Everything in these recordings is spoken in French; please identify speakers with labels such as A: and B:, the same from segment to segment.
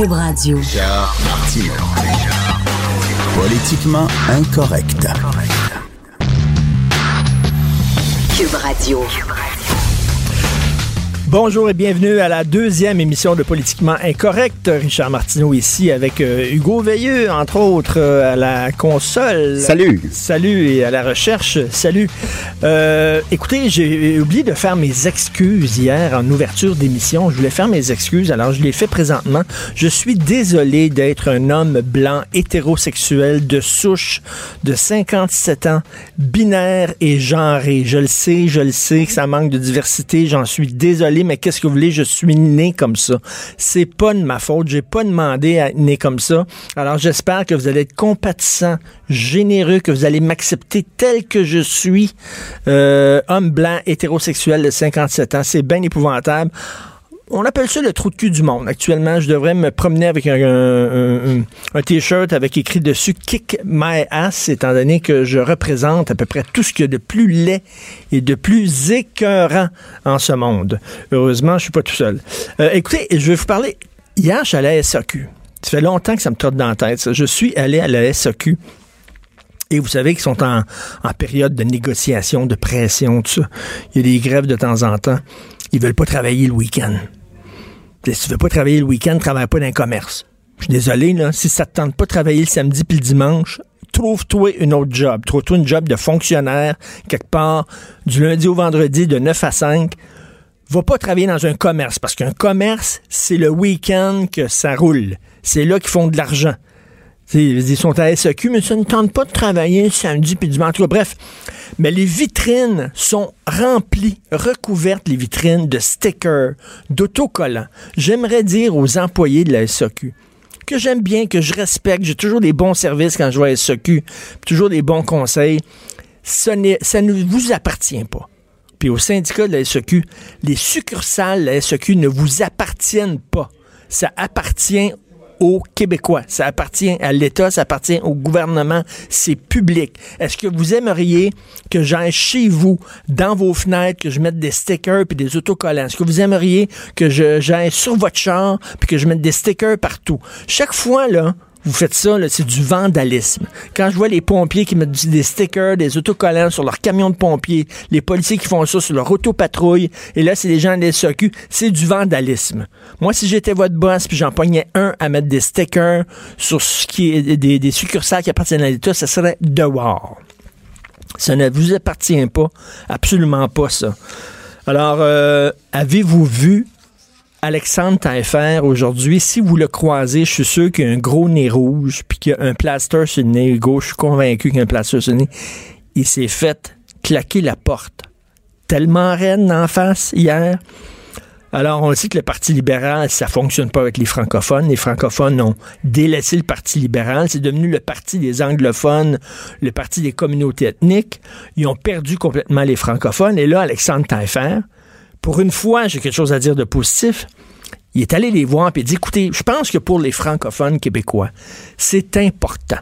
A: Cube Radio.
B: Richard Martineau. Politiquement incorrect.
A: Cube Radio.
C: Bonjour et bienvenue à la deuxième émission de Politiquement Incorrect. Richard Martineau ici avec euh, Hugo Veilleux, entre autres, euh, à la console.
D: Salut.
C: Salut et à la recherche. Salut. Euh, écoutez, j'ai oublié de faire mes excuses hier en ouverture d'émission. Je voulais faire mes excuses, alors je l'ai fait présentement. Je suis désolé d'être un homme blanc hétérosexuel de souche de 57 ans, binaire et genré. Je le sais, je le sais que ça manque de diversité. J'en suis désolé mais qu'est-ce que vous voulez, je suis né comme ça. C'est pas de ma faute, j'ai pas demandé à être né comme ça. Alors j'espère que vous allez être compatissant, généreux, que vous allez m'accepter tel que je suis, euh, homme blanc, hétérosexuel de 57 ans. C'est bien épouvantable on appelle ça le trou de cul du monde. Actuellement, je devrais me promener avec un, t-shirt avec écrit dessus Kick My Ass, étant donné que je représente à peu près tout ce qu'il y a de plus laid et de plus écœurant en ce monde. Heureusement, je suis pas tout seul. Euh, écoutez, je vais vous parler. Hier, je suis allé à la SAQ. Ça fait longtemps que ça me trotte dans la tête. Je suis allé à la SAQ. Et vous savez qu'ils sont en, en période de négociation, de pression, tout ça. Il y a des grèves de temps en temps. Ils veulent pas travailler le week-end. Si tu veux pas travailler le week-end, travaille pas dans un commerce. Je suis désolé, là. Si ça te tente pas de travailler le samedi puis le dimanche, trouve-toi une autre job. Trouve-toi une job de fonctionnaire, quelque part, du lundi au vendredi, de 9 à 5. Va pas travailler dans un commerce, parce qu'un commerce, c'est le week-end que ça roule. C'est là qu'ils font de l'argent. Ils sont à SEQ, mais ça ne tente pas de travailler samedi puis dimanche. Bref, mais les vitrines sont remplies, recouvertes, les vitrines de stickers, d'autocollants. J'aimerais dire aux employés de la SEQ que j'aime bien, que je respecte, j'ai toujours des bons services quand je vois à SEQ, toujours des bons conseils. ça ne vous appartient pas. Puis au syndicat de la SEQ, les succursales de la SEQ ne vous appartiennent pas. Ça appartient Québécois. Ça appartient à l'État, ça appartient au gouvernement, c'est public. Est-ce que vous aimeriez que j'aille chez vous, dans vos fenêtres, que je mette des stickers puis des autocollants? Est-ce que vous aimeriez que j'aille sur votre char puis que je mette des stickers partout? Chaque fois, là, vous faites ça, c'est du vandalisme. Quand je vois les pompiers qui mettent des stickers, des autocollants sur leurs camions de pompiers, les policiers qui font ça sur leur autopatrouille, et là, c'est des gens des SOQ, c'est du vandalisme. Moi, si j'étais votre boss, puis j'en pognais un à mettre des stickers sur ce qui est des, succursales qui appartiennent à l'État, ça serait dehors. Ça ne vous appartient pas, absolument pas ça. Alors, euh, avez-vous vu Alexandre Taillefer aujourd'hui, si vous le croisez, je suis sûr qu'il a un gros nez rouge, puis qu'il a un plaster sur le nez gauche. Je suis convaincu qu'il y a un plaster sur le nez. Il s'est fait claquer la porte. Tellement raide en face hier. Alors, on sait que le Parti libéral, ça fonctionne pas avec les francophones. Les francophones ont délaissé le Parti libéral. C'est devenu le Parti des anglophones, le Parti des communautés ethniques. Ils ont perdu complètement les francophones. Et là, Alexandre Taillefer, pour une fois, j'ai quelque chose à dire de positif. Il est allé les voir et dit écoutez, je pense que pour les francophones québécois, c'est important.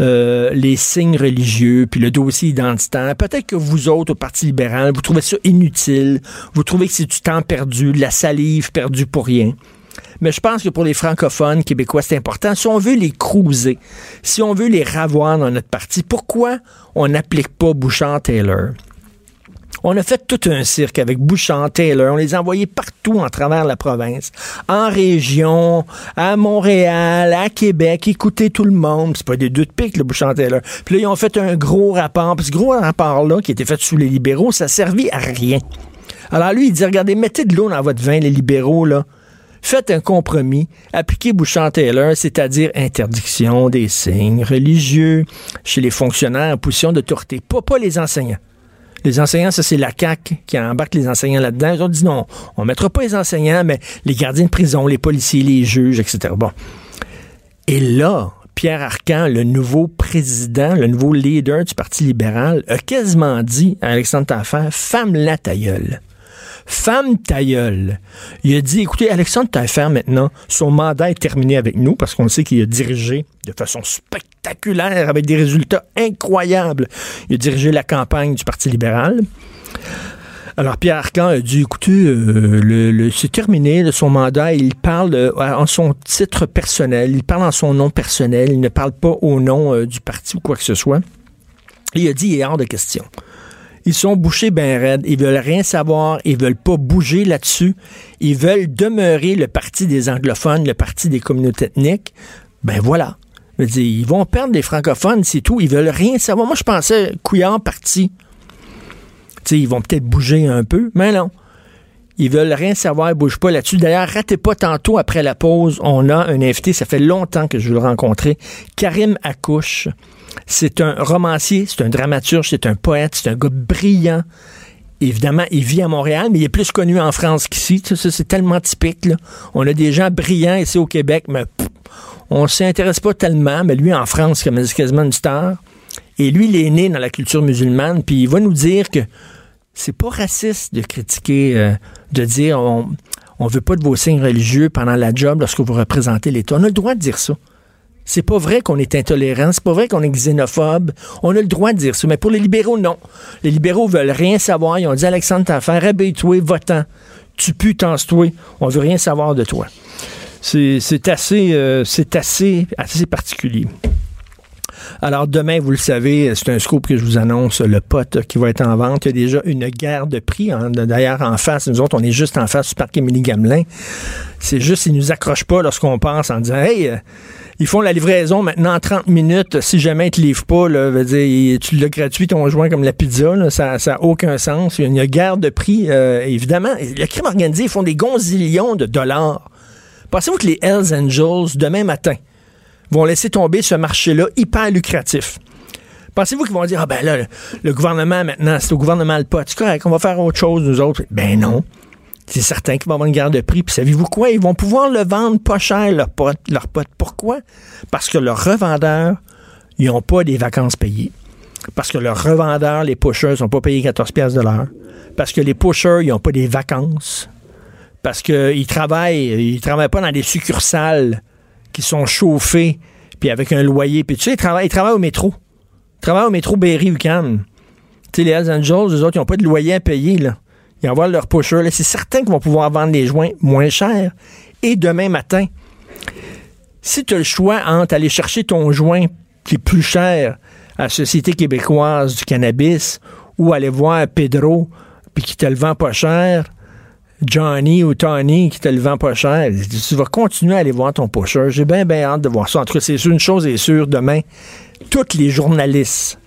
C: Euh, les signes religieux, puis le dossier identitaire. Peut-être que vous autres, au Parti libéral, vous trouvez ça inutile, vous trouvez que c'est du temps perdu, de la salive perdue pour rien. Mais je pense que pour les francophones québécois, c'est important. Si on veut les cruiser, si on veut les ravoir dans notre parti, pourquoi on n'applique pas Bouchard-Taylor? On a fait tout un cirque avec Bouchard, Taylor. On les a envoyés partout en travers la province. En région, à Montréal, à Québec. Écoutez tout le monde. C'est pas des deux de pique, le Bouchard, Taylor. Puis là, ils ont fait un gros rapport. Puis ce gros rapport-là, qui était fait sous les libéraux, ça servait à rien. Alors lui, il dit, regardez, mettez de l'eau dans votre vin, les libéraux, là faites un compromis, appliquez Bouchard-Taylor, c'est-à-dire interdiction des signes religieux chez les fonctionnaires en position d'autorité, pas, pas les enseignants. Les enseignants, ça, c'est la CAQ qui embarque les enseignants là-dedans. Ils ont dit non, on mettra pas les enseignants, mais les gardiens de prison, les policiers, les juges, etc. Bon. Et là, Pierre Arcan, le nouveau président, le nouveau leader du Parti libéral, a quasiment dit à Alexandre Taillefer, femme la tailleule. Femme tailleule. Il a dit, écoutez, Alexandre Taillefer, maintenant, son mandat est terminé avec nous parce qu'on sait qu'il a dirigé de façon spectaculaire avec des résultats incroyables. Il a dirigé la campagne du Parti libéral. Alors, Pierre Arcan a dit, écoutez, euh, c'est terminé, là, son mandat, il parle euh, en son titre personnel, il parle en son nom personnel, il ne parle pas au nom euh, du parti ou quoi que ce soit. Il a dit, il est hors de question. Ils sont bouchés ben raides, ils veulent rien savoir, ils veulent pas bouger là-dessus, ils veulent demeurer le parti des anglophones, le parti des communautés ethniques. Ben voilà. Ils vont perdre les francophones, c'est tout. Ils veulent rien savoir. Moi, je pensais Couillard parti. Tu sais, ils vont peut-être bouger un peu, mais non. Ils veulent rien savoir, ils bougent pas là-dessus. D'ailleurs, ratez pas tantôt après la pause, on a un invité, ça fait longtemps que je veux le rencontrer, Karim Akouche. C'est un romancier, c'est un dramaturge, c'est un poète, c'est un gars brillant. Évidemment, il vit à Montréal, mais il est plus connu en France qu'ici. C'est tellement typique. là. On a des gens brillants ici au Québec, mais on s'y intéresse pas tellement. Mais lui, en France, comme c'est quasiment une star. Et lui, il est né dans la culture musulmane, puis il va nous dire que c'est pas raciste de critiquer, euh, de dire on, on veut pas de vos signes religieux pendant la job lorsque vous représentez l'État. On a le droit de dire ça. C'est pas vrai qu'on est intolérant, c'est pas vrai qu'on est xénophobe. On a le droit de dire ça. Mais pour les libéraux, non. Les libéraux veulent rien savoir. Ils ont dit Alexandre Taffin, réveille-toi, votant. Tu pues, tense-toi. On veut rien savoir de toi. C'est assez, euh, assez, assez particulier. Alors demain, vous le savez, c'est un scoop que je vous annonce, le pote qui va être en vente. Il y a déjà une guerre de prix. hein. D'ailleurs, en face, nous autres, on est juste en face du parc Émilie Gamelin. C'est juste, ils nous accrochent pas lorsqu'on pense en disant, hey, euh, ils font la livraison maintenant en 30 minutes. Si jamais ils te livrent pas, là, veut dire, tu l'as gratuit ton joint comme la pizza, ça n'a aucun sens. Il y a une guerre de prix, euh, évidemment. Le crime organisé, ils font des gonzillions de dollars. Pensez-vous que les Hells Angels, demain matin, vont laisser tomber ce marché-là hyper lucratif? Pensez-vous qu'ils vont dire, ah ben là, le, gouvernement maintenant, c'est au gouvernement le pot. C'est correct, on va faire autre chose, nous autres. Ben non. C'est certain qu'il va y avoir une guerre de prix. Puis savez-vous quoi? Ils vont pouvoir le vendre pas cher, leur pot. Leur pot. Pourquoi? Parce que leurs revendeurs, ils n'ont pas des vacances payées. Parce que leurs revendeurs, les pushers, sont pas payés 14 pièces de l'heure. Parce que les pushers, ils n'ont pas des vacances. Parce qu'ils travaillent, ils travaillent pas dans des succursales qui sont chauffées, puis avec un loyer. Puis tu sais, ils travaillent, ils travaillent au métro. Ils travaillent au métro Berry-UQAM. Tu sais, les Hells Angels, eux autres, ils n'ont pas de loyer à payer, là. Ils envoient leur pusher. C'est certain qu'ils vont pouvoir vendre les joints moins cher. Et demain matin, si tu as le choix entre aller chercher ton joint qui est plus cher à la Société québécoise du cannabis ou aller voir Pedro puis qui te le vend pas cher, Johnny ou Tony qui te le vend pas cher, tu vas continuer à aller voir ton pusher. J'ai bien, bien hâte de voir ça. En tout cas, c'est une chose est sûre, demain, tous les journalistes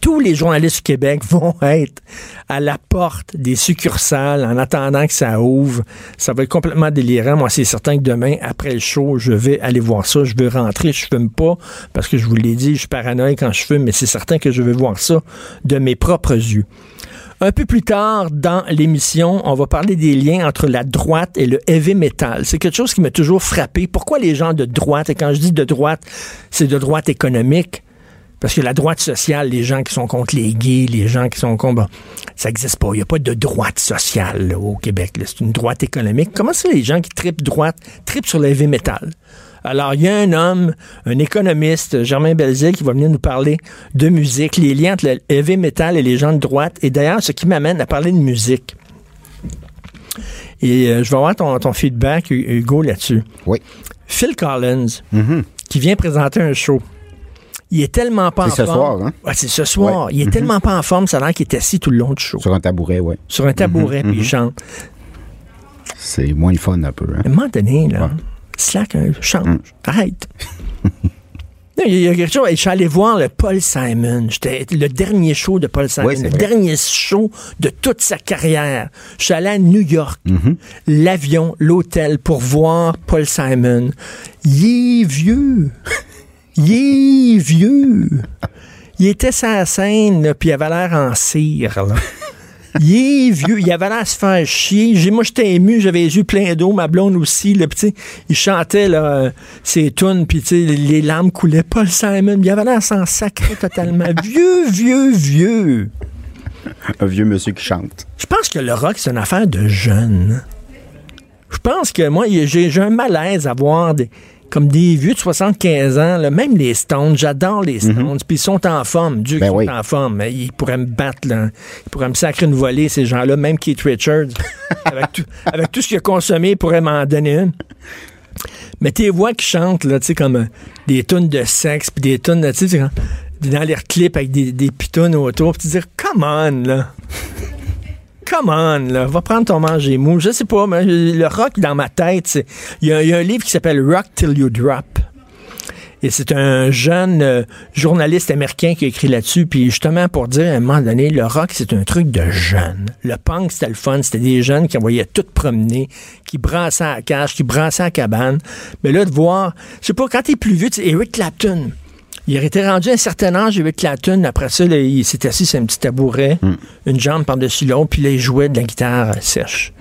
C: tous les journalistes du Québec vont être à la porte des succursales en attendant que ça ouvre. Ça va être complètement délirant. Moi, c'est certain que demain, après le show, je vais aller voir ça. Je vais rentrer. Je fume pas parce que je vous l'ai dit, je suis paranoïaque quand je fume, mais c'est certain que je vais voir ça de mes propres yeux. Un peu plus tard dans l'émission, on va parler des liens entre la droite et le heavy metal. C'est quelque chose qui m'a toujours frappé. Pourquoi les gens de droite, et quand je dis de droite, c'est de droite économique, parce que la droite sociale, les gens qui sont contre les gays, les gens qui sont contre... bon, ça n'existe pas. Il n'y a pas de droite sociale au Québec. C'est une droite économique. Comment ça, les gens qui tripent droite, tripent sur le heavy metal? Alors, il y a un homme, un économiste, Germain Belzile, qui va venir nous parler de musique, les liens entre le heavy metal et les gens de droite. Et d'ailleurs, ce qui m'amène à parler de musique. Et euh, je vais avoir ton, ton feedback, Hugo, là-dessus.
B: Oui.
C: Phil Collins,
B: Mhm.
C: qui vient présenter un show. Il est tellement pas en
B: C'est ce
C: forme.
B: soir, hein?
C: Ouais, c'est ce soir.
B: Ouais.
C: Il est
B: Mhm.
C: tellement pas en forme, ça a l'air qu'il est assis tout le long du show.
B: Sur un tabouret, oui.
C: Sur un tabouret,
B: Mhm,
C: puis il chante.
B: C'est moins le fun un peu. Hein?
C: À un moment donné, là,
B: Ouais.
C: Slack, change,
B: Mm.
C: arrête. Non, Il y a quelque chose. Je suis allé voir le Paul Simon. J'étais le dernier show de Paul Simon,
B: Oui,
C: le
B: vrai.
C: dernier show de toute sa carrière. Je suis allé à New York,
B: Mhm.
C: l'avion, l'hôtel pour voir Paul Simon. Il est vieux. Il est vieux. Il était sur la scène, puis il avait l'air en cire. là. Il est vieux, il avait l'air à se faire chier. Moi, j'étais ému, j'avais les yeux pleins d'eau, ma blonde aussi. Là, tu sais, il chantait là, ses tunes, puis les larmes coulaient. Paul Simon, il avait l'air à s'en sacrer totalement. vieux, vieux, vieux.
B: Un vieux monsieur qui chante.
C: Je pense que le rock, c'est une affaire de jeunes. Je pense que moi, j'ai un malaise à voir des, comme des vieux de 75 ans, là, même les Stones, j'adore les Stones, puis ils sont en forme, Dieu
B: Mhm. Ben
C: qu'ils
B: oui.
C: sont en forme, ils pourraient me battre, là. ils pourraient me sacrer une volée, ces gens-là, même Keith Richards, avec, tout, avec tout ce qu'il a consommé, ils pourraient m'en donner une. Mais tes voix qui chantent, là, tu sais, comme euh, des tonnes de sexe, puis des tonnes de, tu sais, dans les clips avec des, des pitounes autour, puis tu dis, come on, là. Come on, là, va prendre ton manger mou. Je sais pas, mais le rock dans ma tête, c'est. Il y, a- un livre qui s'appelle Rock Till You Drop. Et c'est un jeune euh, journaliste américain qui a écrit là-dessus. Puis justement, pour dire à un moment donné, le rock, c'est un truc de jeunes. Le punk, c'était le fun. C'était des jeunes qui envoyaient tout promener, qui brassaient à la cage, qui brassaient à la cabane. Mais là, de voir, je sais pas, quand t'es plus vieux, sais, Eric Clapton. Il aurait été rendu à un certain âge, Eric Clapton. Après ça, là, il s'est assis sur un petit tabouret, une jambe par-dessus l'autre, puis là, il jouait de la guitare sèche.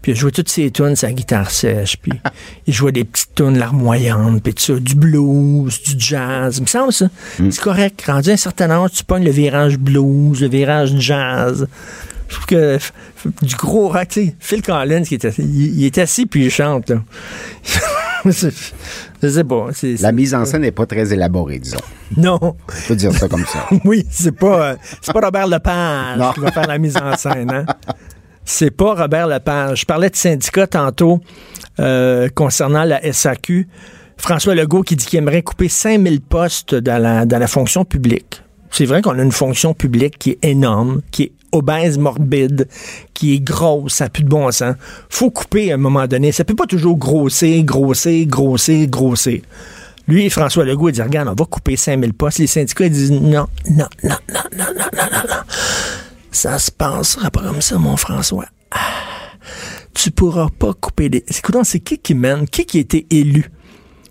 C: Puis il jouait toutes ses tunes, sa guitare sèche, puis il jouait des petites tunes larmoyantes, puis tout ça, du blues, du jazz. Il me semble ça. C'est correct. Rendu à un certain âge, tu pognes le virage blues, le virage jazz. Je trouve que du gros rock, tu sais, Phil Collins, qui était, il, il est assis puis il chante, là. Je sais pas.
B: La mise en scène n'est pas très élaborée, disons.
C: Non.
B: On peut dire ça comme ça.
C: Oui, c'est pas, euh, c'est pas Robert Lepage
B: Non.
C: qui va faire la mise en scène. Hein? C'est pas Robert Lepage. Je parlais de syndicat tantôt euh, concernant la SAQ. François Legault qui dit qu'il aimerait couper 5000 postes dans la, dans la fonction publique. C'est vrai qu'on a une fonction publique qui est énorme, qui est obèse, morbide, qui est grosse, ça n'a plus de bon sens. faut couper à un moment donné. Ça peut pas toujours grossir, grossir, grossir, grossir. Lui, François Legault, il dit, regarde, on va couper 5000 postes. Les syndicats, ils disent, non, non, non, non, non, non, non, non, non. Ça se passera pas comme ça, mon François. Ah, tu pourras pas couper des... Écoute, c'est qui qui mène? Qui qui a été élu?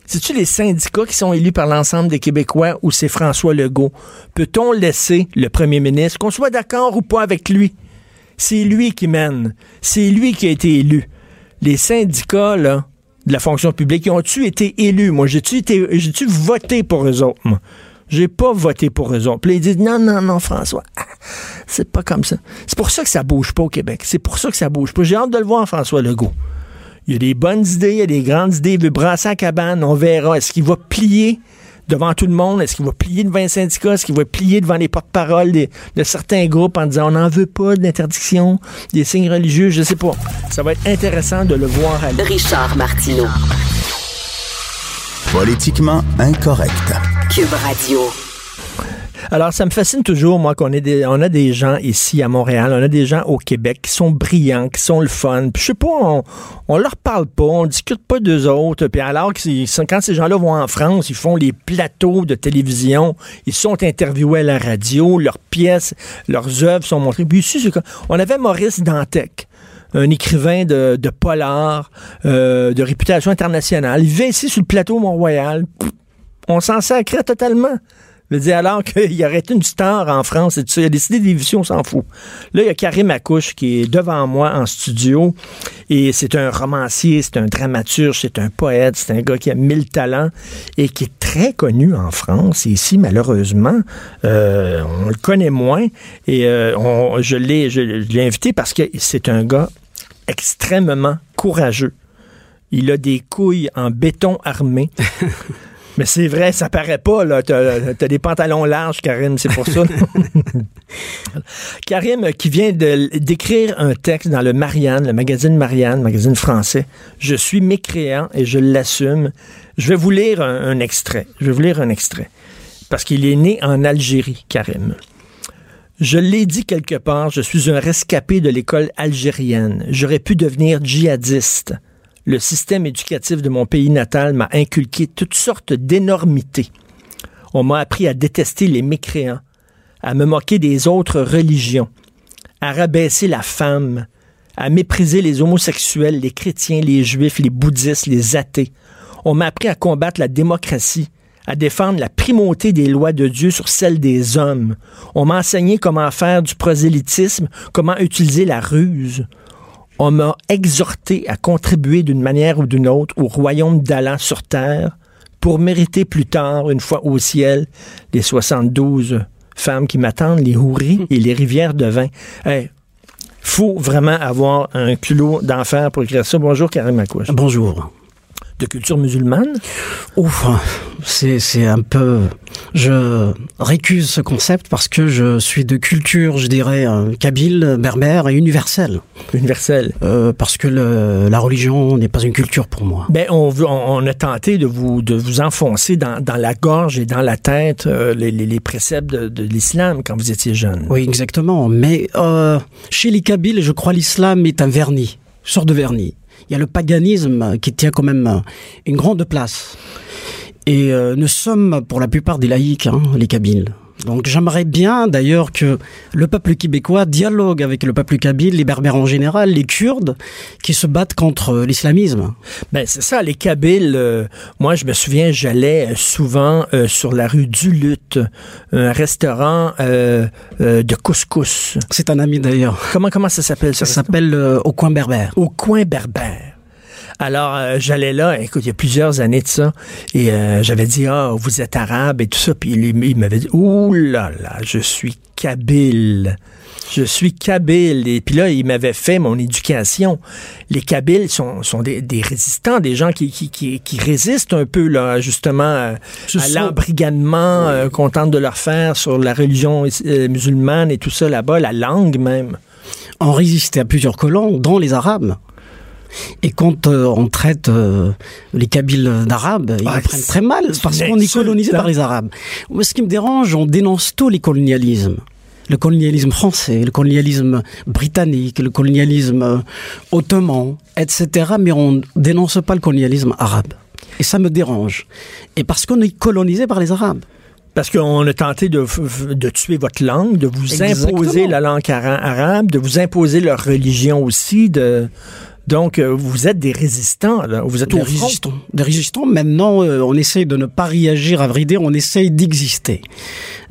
C: C'est-tu les syndicats qui sont élus par l'ensemble des Québécois ou c'est François Legault? Peut-on laisser le premier ministre, qu'on soit d'accord ou pas avec lui? C'est lui qui mène. C'est lui qui a été élu. Les syndicats, de la fonction publique, ils ont-tu été élus? Moi, j'ai-tu voté pour eux autres, moi? J'ai pas voté pour eux autres. Puis ils disent, non, non, non, François, ah, c'est pas comme ça. C'est pour ça que ça bouge pas au Québec. C'est pour ça que ça bouge pas. J'ai hâte de le voir, François Legault. Il y a des bonnes idées, il y a des grandes idées. Il veut brasser la cabane, on verra. Est-ce qu'il va plier devant tout le monde? Est-ce qu'il va plier devant les syndicats? Est-ce qu'il va plier devant les porte-paroles des- de certains groupes en disant on n'en veut pas d'interdiction, des signes religieux? Je sais pas. Ça va être intéressant de le voir aller.
A: Richard Martineau.
D: Politiquement incorrect.
A: Cube Radio.
C: Alors, ça me fascine toujours, moi, qu'on ait des, a des gens ici à Montréal, on a des gens au Québec qui sont brillants, qui sont le fun. Puis je sais pas, on, on leur parle pas, on discute pas d'eux autres. Puis alors que quand ces gens-là vont en France, ils font les plateaux de télévision, ils sont interviewés à la radio, leurs pièces, leurs œuvres sont montrées. Puis ici, on avait Maurice Dantec un écrivain de, de polar, euh, de réputation internationale. Il vient ici sur le plateau Mont-Royal. On s'en sacrait totalement. Je dire, alors qu'il y aurait une star en France et tout ça, il a décidé d'éviction, on s'en fout. Là, il y a Karim Akouche qui est devant moi en studio et c'est un romancier, c'est un dramaturge, c'est un poète, c'est un gars qui a mille talents et qui est très connu en France. Et ici, malheureusement, euh, on le connaît moins et euh, je l'ai invité parce que c'est un gars extrêmement courageux. Il a des couilles en béton armé. Mais c'est vrai, ça paraît pas, là. T'as as des pantalons larges, Karim, c'est pour ça. Karim, qui vient de- d'écrire un texte dans le Marianne, le magazine Marianne, magazine français. Je suis mécréant et je l'assume. Je vais vous lire un, un extrait. Je vais vous lire un extrait. Parce qu'il est né en Algérie, Karim. Je l'ai dit quelque part, je suis un rescapé de l'école algérienne. J'aurais pu devenir djihadiste. Le système éducatif de mon pays natal m'a inculqué toutes sortes d'énormités. On m'a appris à détester les mécréants, à me moquer des autres religions, à rabaisser la femme, à mépriser les homosexuels, les chrétiens, les juifs, les bouddhistes, les athées. On m'a appris à combattre la démocratie, à défendre la primauté des lois de Dieu sur celle des hommes. On m'a enseigné comment faire du prosélytisme, comment utiliser la ruse. On m'a exhorté à contribuer d'une manière ou d'une autre au royaume d'Allah sur terre pour mériter plus tard, une fois au ciel, les 72 femmes qui m'attendent, les houris et les rivières de vin. Hey, faut vraiment avoir un culot d'enfer pour écrire ça. Bonjour, Karim Akouche.
E: Bonjour.
C: De culture musulmane?
D: Ouf, c'est, c'est un peu... Je récuse ce concept parce que je suis de culture, je dirais, euh, kabyle, berbère et universelle.
C: Universelle.
D: Euh, parce que le, la religion n'est pas une culture pour moi.
C: Ben, on, veut, on, on a tenté de vous, de vous enfoncer dans, dans la gorge et dans la tête euh, les, les, les préceptes de, de l'islam quand vous étiez jeune.
D: Oui, exactement. Mais euh, chez les Kabyles, je crois l'islam est un vernis, une sorte de vernis. Il y a le paganisme qui tient quand même une grande place. Et euh, nous sommes pour la plupart des laïcs, hein, les Kabyles. Donc j'aimerais bien d'ailleurs que le peuple québécois dialogue avec le peuple kabyle, les berbères en général, les Kurdes, qui se battent contre l'islamisme.
C: Ben c'est ça, les Kabyles. euh, moi, je me souviens, j'allais souvent euh, sur la rue du Lutte, un restaurant euh, euh, de couscous.
D: C'est un ami d'ailleurs.
C: Comment comment ça s'appelle ça
D: Ça s'appelle euh, Au coin berbère.
C: Au coin berbère. Alors, euh, j'allais là, écoute, il y a plusieurs années de ça, et euh, j'avais dit, ah, vous êtes arabe et tout ça, puis il, il m'avait dit, ouh là là, je suis kabyle. Je suis kabyle. Et puis là, il m'avait fait mon éducation. Les kabyles sont, sont des, des résistants, des gens qui, qui, qui, qui résistent un peu, là, justement, euh, à
D: sont-
C: l'embrigadement euh, qu'on tente de leur faire sur la religion musulmane et tout ça là-bas, la langue même.
D: ont résisté à plusieurs colons, dont les Arabes. Et quand euh, on traite euh, les Kabyles d'Arabes, ils
C: Ah,
D: prennent très mal parce qu'on est colonisé par les Arabes. Moi, ce qui me dérange, on dénonce tous les colonialismes. Le colonialisme français, le colonialisme britannique, le colonialisme euh, ottoman, etc. Mais on dénonce pas le colonialisme arabe. Et ça me dérange. Et parce qu'on est colonisé par les Arabes.
C: Parce qu'on a tenté de, de tuer votre langue, de vous
D: Exactement.
C: imposer la langue ara- arabe, de vous imposer leur religion aussi. De... Donc, euh, vous êtes des résistants. Là. Vous êtes
D: Des
C: au front.
D: résistants. Des résistants. Maintenant, euh, on essaye de ne pas réagir à vrai dire, on essaye d'exister.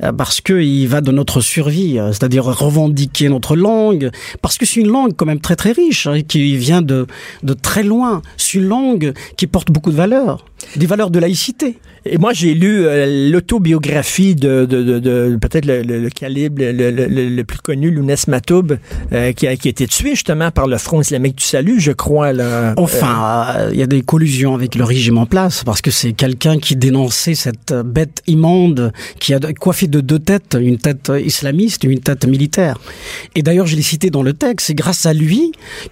D: Euh, parce que il va de notre survie, c'est-à-dire revendiquer notre langue. Parce que c'est une langue quand même très très riche, hein, qui vient de, de très loin. C'est une langue qui porte beaucoup de valeurs. Des valeurs de laïcité.
C: Et moi, j'ai lu euh, l'autobiographie de, de, de, de- peut-être le, le- le calibre le, le- plus connu, Lounès Matoub, euh, qui, a, qui a été tué justement par le Front islamique du salut, je crois. Là.
D: Enfin, euh, il y a des collusions avec le régime en place, parce que c'est quelqu'un qui dénonçait cette euh, bête immonde qui a coiffé de deux têtes, une tête islamiste et une tête militaire. Et d'ailleurs, je l'ai cité dans le texte, c'est grâce à lui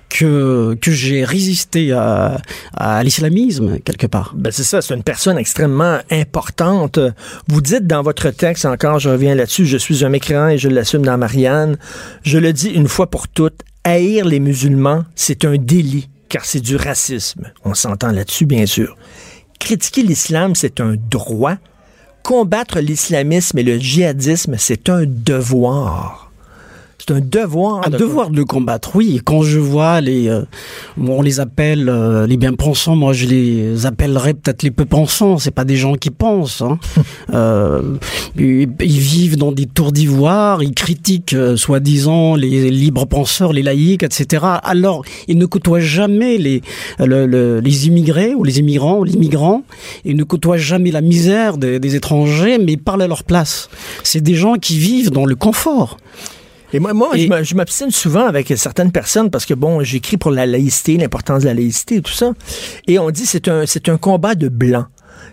D: que, que j'ai résisté à, à l'islamisme, quelque part.
C: Ben c'est ça, c'est une personne extrêmement importante. Vous dites dans votre texte, encore, je reviens là-dessus, je suis un mécréant et je l'assume dans Marianne. Je le dis une fois pour toutes, haïr les musulmans, c'est un délit, car c'est du racisme. On s'entend là-dessus, bien sûr. Critiquer l'islam, c'est un droit. Combattre l'islamisme et le djihadisme, c'est un devoir. C'est un devoir.
D: Un
C: de-
D: devoir de le combattre, oui. Quand je vois les, euh, on les appelle euh, les bien-pensants, moi je les appellerais peut-être les peu-pensants. C'est pas des gens qui pensent. Hein. euh, ils, ils vivent dans des tours d'ivoire, ils critiquent euh, soi-disant les libres penseurs, les laïcs, etc. Alors ils ne côtoient jamais les le- le- les immigrés ou les immigrants, les migrants. Ils ne côtoient jamais la misère des, des étrangers, mais ils parlent à leur place. C'est des gens qui vivent dans le confort.
C: Et moi, moi
D: Et-
C: je m'obstine souvent avec certaines personnes parce que, bon, j'écris pour la laïcité, l'importance de la laïcité et tout ça. Et on dit c'est un, c'est un combat de blancs.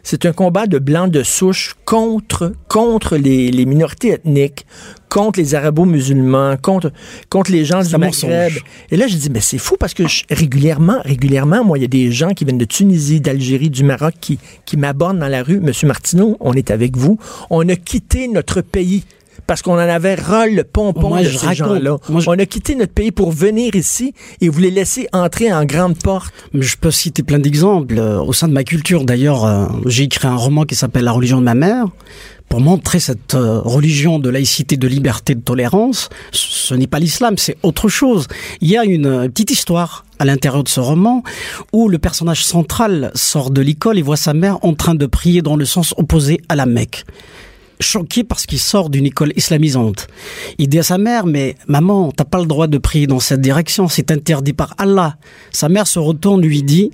C: C'est un combat de blancs de souche contre, contre les, les minorités ethniques, contre les arabo-musulmans, contre, contre les gens du Maghreb. Et là, je dis, mais c'est fou parce que je- régulièrement, régulièrement, moi, il y a des gens qui viennent de Tunisie, d'Algérie, du Maroc qui, qui m'abordent dans la rue. Monsieur Martineau, on est avec vous. On a quitté notre pays parce qu'on en avait ras le pompon
D: Moi,
C: de
D: je
C: ces gens-là.
D: Je-
C: On a quitté notre pays pour venir ici et vous les laisser entrer en grande porte.
D: Mais Je peux citer plein d'exemples. Euh, Au sein de ma culture, d'ailleurs, euh, j'ai écrit un roman qui s'appelle La religion de ma mère pour montrer cette euh, religion de laïcité, de liberté, de tolérance. Ce n'est pas l'islam, c'est autre chose. Il y a une petite histoire à l'intérieur de ce roman où le personnage central sort de l'école et voit sa mère en train de prier dans le sens opposé à la Mecque choqué parce qu'il sort d'une école islamisante. Il dit à sa mère, mais maman, t'as pas le droit de prier dans cette direction, c'est interdit par Allah. Sa mère se retourne, lui dit,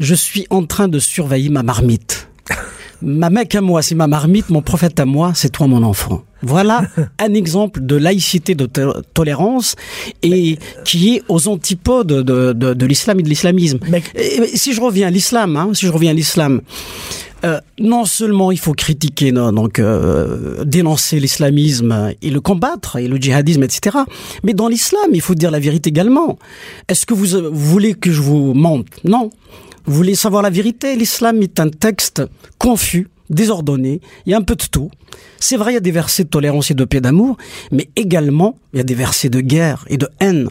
D: je suis en train de surveiller ma marmite. Ma mec à moi, c'est ma marmite, mon prophète à moi, c'est toi mon enfant. Voilà un exemple de laïcité, de to- tolérance, et qui est aux antipodes de, de, de l'islam et de l'islamisme. Si je reviens à l'islam, hein, si je reviens à l'islam, euh, non seulement il faut critiquer, non, donc euh, dénoncer l'islamisme et le combattre, et le djihadisme, etc. Mais dans l'islam, il faut dire la vérité également. Est-ce que vous, euh, vous voulez que je vous mente? Non. Vous voulez savoir la vérité? L'islam est un texte confus, désordonné, il y a un peu de tout. C'est vrai, il y a des versets de tolérance et de paix d'amour, mais également, il y a des versets de guerre et de haine.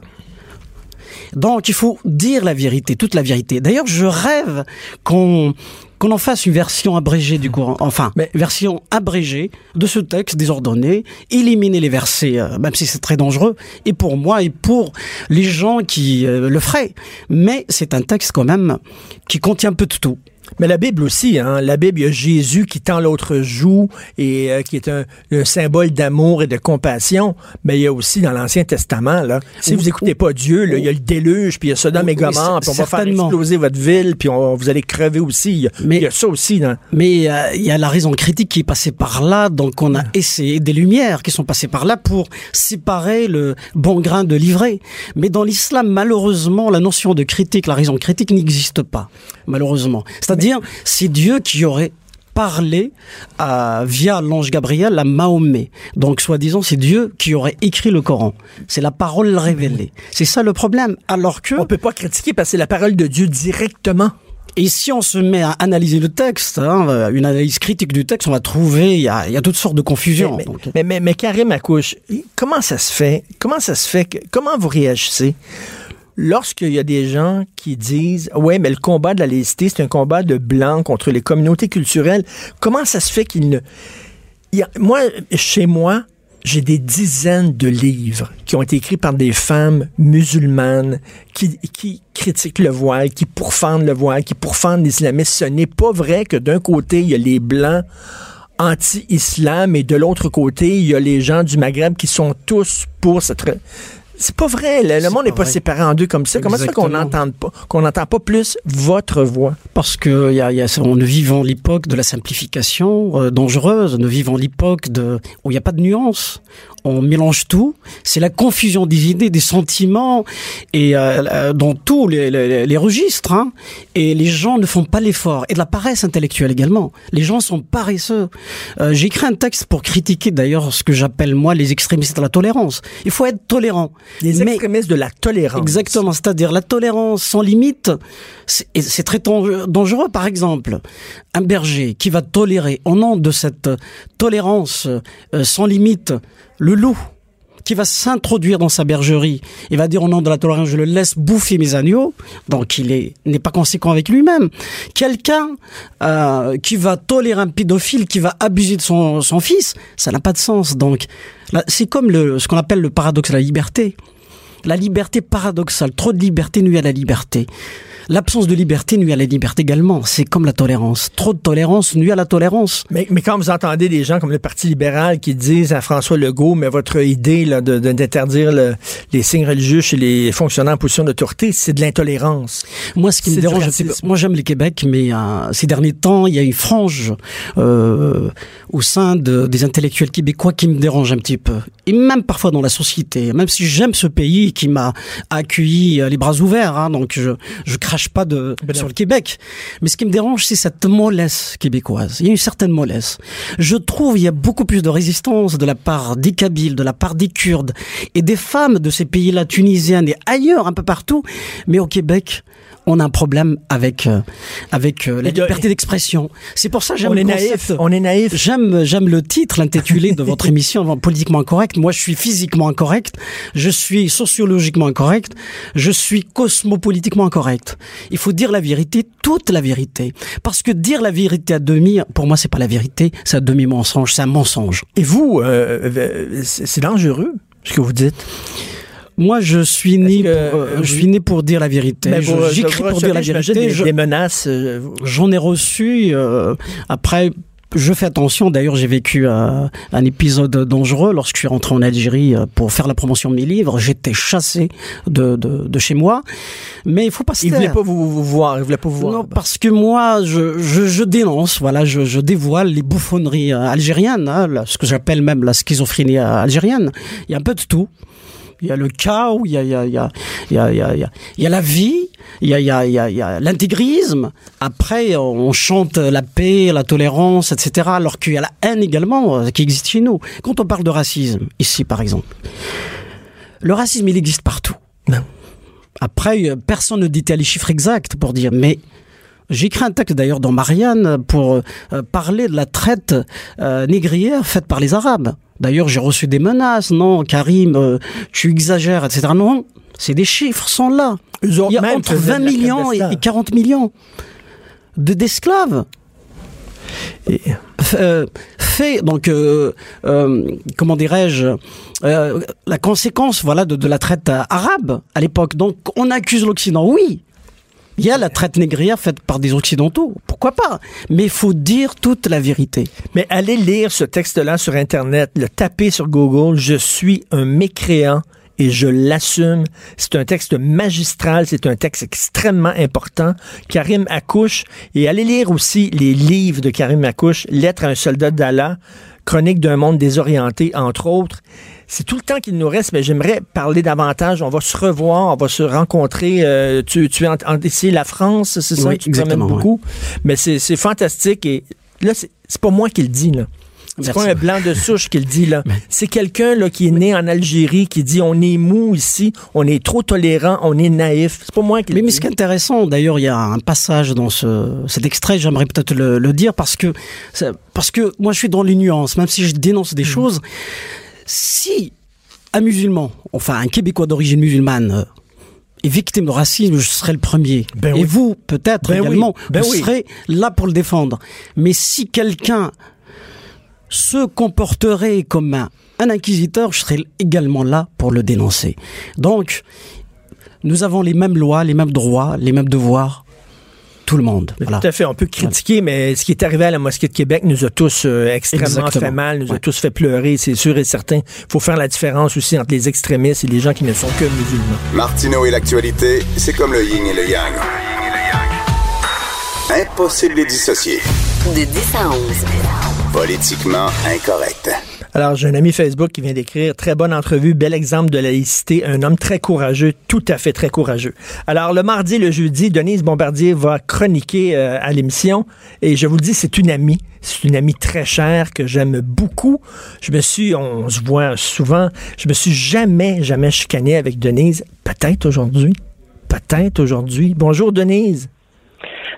D: Donc, il faut dire la vérité, toute la vérité. D'ailleurs, je rêve qu'on qu'on en fasse une version abrégée du Coran, enfin,
C: Mais-
D: version abrégée de ce texte désordonné, éliminer les versets, euh, même si c'est très dangereux, et pour moi et pour les gens qui euh, le feraient. Mais c'est un texte quand même qui contient un peu de tout.
C: Mais la Bible aussi, hein. La Bible, il y a Jésus qui tend l'autre joue et euh, qui est un, un symbole d'amour et de compassion. Mais il y a aussi dans l'Ancien Testament, là, si
D: Ou-
C: vous écoutez pas Dieu, là, il y a le déluge, puis il y a Sodome et
D: oui,
C: puis on va faire exploser votre ville, puis on- vous allez crever aussi. Il y a,
D: Mais-
C: il y a ça aussi. Dans...
D: Mais euh, il y a la raison critique qui est passée par là, donc on a essayé des lumières qui sont passées par là pour séparer le bon grain de l'ivraie. Mais dans l'islam, malheureusement, la notion de critique, la raison critique n'existe pas, malheureusement. C'est-à-dire, c'est Dieu qui aurait parlé à, via l'ange Gabriel à Mahomet. Donc, soi-disant, c'est Dieu qui aurait écrit le Coran. C'est la parole révélée. C'est ça le problème. Alors que...
C: On peut pas critiquer parce que c'est la parole de Dieu directement.
D: Et si on se met à analyser le texte, hein, une analyse critique du texte, on va trouver, il y a, il y a toutes sortes de confusions.
C: Mais, mais, mais, mais Karim Akouche, comment ça se fait? Comment ça se fait? Que, comment vous réagissez? Lorsqu'il y a des gens qui disent Ouais, mais le combat de la laïcité, c'est un combat de blancs contre les communautés culturelles. Comment ça se fait qu'il ne. a- moi, chez moi, j'ai des dizaines de livres qui ont été écrits par des femmes musulmanes qui, qui critiquent le voile, qui pourfendent le voile, qui pourfendent l'islamisme. Ce n'est pas vrai que d'un côté, il y a les blancs anti-islam et de l'autre côté, il y a les gens du Maghreb qui sont tous pour cette... C'est pas vrai. Le, monde n'est
D: pas
C: séparé en deux comme ça. Comment ça qu'on
D: Exactement.
C: n'entend pas, qu'on n'entend pas plus votre voix?
D: parce que y a, y a, on nous vivons l'époque de la simplification euh, dangereuse, nous vivons l'époque de où il n'y a pas de nuance. On mélange tout. C'est la confusion des idées, des sentiments et euh, euh, dans tous les, les, les registres. Hein. Et les gens ne font pas l'effort et de la paresse intellectuelle également. Les gens sont paresseux. Euh, J'ai écrit un texte pour critiquer d'ailleurs ce que j'appelle moi les extrémistes de la tolérance. Il faut être tolérant.
C: Les
D: Mais-
C: extrémistes de la tolérance.
D: Exactement, c'est-à-dire la tolérance sans limite, c'est très dan- dangereux. Par exemple, un berger qui va tolérer, au nom de cette tolérance euh, sans limite, le loup qui va s'introduire dans sa bergerie, il va dire au nom de la tolérance, je le laisse bouffer mes agneaux, donc il est n'est pas conséquent avec lui-même. Quelqu'un euh, qui va tolérer un pédophile, qui va abuser de son, son fils, ça n'a pas de sens. Donc c'est comme le, ce qu'on appelle le paradoxe de la liberté. La liberté paradoxale, trop de liberté nuit à la liberté. L'absence de liberté nuit à la liberté également. C'est comme la tolérance. Trop de tolérance nuit à la tolérance.
C: Mais, mais quand vous entendez des gens comme le Parti libéral qui disent à François Legault, mais votre idée là, de, d'interdire le- les signes religieux chez les fonctionnaires en position d'autorité, c'est de l'intolérance.
D: Moi, ce qui me dérange moi j'aime le Québec, mais euh, ces derniers temps, il y a une frange euh, au sein de- des intellectuels québécois qui me dérange un petit peu. Et même parfois dans la société, même si j'aime ce pays qui m'a accueilli euh, les bras ouverts, hein, donc je je crache pas de,
C: Ben
D: sur le Québec. Mais ce qui me dérange, c'est cette mollesse québécoise. Il y a une certaine mollesse. Je trouve il y a beaucoup plus de résistance de la part des Kabyles, de la part des Kurdes et des femmes de ces pays-là, tunisiennes et ailleurs, un peu partout. Mais au Québec, on a un problème avec euh, avec euh, la liberté d'expression. C'est pour ça que j'aime
C: On
D: le
C: est naïf. On est naïf.
D: J'aime, j'aime le titre, l'intitulé de votre émission, politiquement incorrect. Moi, je suis physiquement incorrect. Je suis sociologiquement incorrect. Je suis cosmopolitiquement incorrect. Il faut dire la vérité, toute la vérité. Parce que dire la vérité à demi, pour moi, c'est pas la vérité, c'est un demi-mensonge, c'est un mensonge.
C: Et vous, euh, c'est c'est dangereux, ce que vous dites?
D: Moi, je suis né,
C: que,
D: pour, euh,
C: euh,
D: je suis né pour dire la vérité.
C: Ben, vous-
D: J'écris pour dire la vérité.
C: Des,
D: Je-
C: des menaces. euh,
D: J'en ai reçu euh, après je fais attention. D'ailleurs, j'ai vécu euh, un épisode dangereux lorsque je suis rentré en Algérie euh, pour faire la promotion de mes livres. J'étais chassé de, de, de, chez moi. Mais il faut pas se
C: Il voulait pas vous, vous voir, il voulait pas vous voir.
D: Non, parce que moi, je, je, je dénonce, voilà, je, je dévoile les bouffonneries euh, algériennes, hein, ce que j'appelle même la schizophrénie euh, algérienne. Il y a un peu de tout. Il y a le chaos, il y a, il y a, il y a, il y a, la vie, il y a, il y a, il y a, il y a l'intégrisme. Après, on chante la paix, la tolérance, etc. Alors qu'il y a la haine également euh, qui existe chez nous. Quand on parle de racisme, ici par exemple, le racisme, il existe partout.
C: Non.
D: Après, euh, personne ne détaille les chiffres exacts pour dire, mais j'ai écrit un texte d'ailleurs dans Marianne pour euh, parler de la traite euh, négrière faite par les Arabes. D'ailleurs, j'ai reçu des menaces, non, Karim, euh, tu exagères, etc. Non, c'est des chiffres, sont là. Il y a entre
C: faisaient
D: 20
C: de la
D: millions et,
C: clandestin.
D: et 40 millions de d'esclaves. Euh, fait donc euh, euh, comment dirais-je la conséquence voilà de, de la traite arabe à l'époque donc on accuse l'Occident oui il y a la traite négrière faite par des occidentaux pourquoi pas? Mais il faut dire toute la vérité
C: Mais allez lire ce texte-là sur Internet, le taper sur Google. Je suis un mécréant et je l'assume. C'est un texte magistral, c'est un texte extrêmement important. Karim Akouche, et allez lire aussi les livres de Karim Akouche, Lettre à un soldat d'Allah, Chronique d'un monde désorienté, entre autres. C'est tout le temps qu'il nous reste, mais j'aimerais parler davantage. On va se revoir, on va se rencontrer. Euh, tu, tu es en, en ici, la France, c'est ça?
D: Oui,
C: promènes
D: exactement,
C: beaucoup. Mais c'est c'est fantastique. Et là, c'est c'est pas moi qui le dis, là. C'est pas un blanc de souche qui le dit, là. C'est quelqu'un, là, qui est né en Algérie, qui dit on est mou ici, on est trop tolérant, on est naïf. C'est pas moi qui
D: mais,
C: le
D: mais
C: dis.
D: ce qui est intéressant d'ailleurs il y a un passage dans ce, cet extrait j'aimerais peut-être le, le dire parce que parce que moi je suis dans les nuances même si je dénonce des choses si un musulman enfin un québécois d'origine musulmane euh, est victime de racisme, je serai le premier.
C: Ben
D: Et
C: oui.
D: vous, peut-être
C: Ben oui.
D: également,
C: Ben
D: vous
C: oui.
D: serez là pour le défendre. Mais si quelqu'un se comporterait comme un, un inquisiteur, je serai également là pour le dénoncer. Donc, nous avons les mêmes lois, les mêmes droits, les mêmes devoirs, tout le monde. Voilà.
C: Tout à fait. On peut critiquer, mais ce qui est arrivé à la mosquée de Québec nous a tous euh, extrêmement
D: Exactement.
C: fait mal, nous a tous fait pleurer, c'est sûr et certain. Il faut faire la différence aussi entre les extrémistes et les gens qui ne sont que musulmans.
E: Martineau et l'actualité, c'est comme le yin et le yang. Impossible de les dissocier.
A: De 10 à 11.
E: Politiquement incorrect.
C: Alors, j'ai un ami Facebook qui vient d'écrire très bonne entrevue, bel exemple de laïcité, un homme très courageux, tout à fait très courageux. Alors, le mardi le jeudi, Denise Bombardier va chroniquer euh, à l'émission et je vous le dis, c'est une amie, c'est une amie très chère que j'aime beaucoup. Je me suis, on se voit souvent, je me suis jamais, jamais chicané avec Denise. Peut-être aujourd'hui, peut-être aujourd'hui. Bonjour Denise.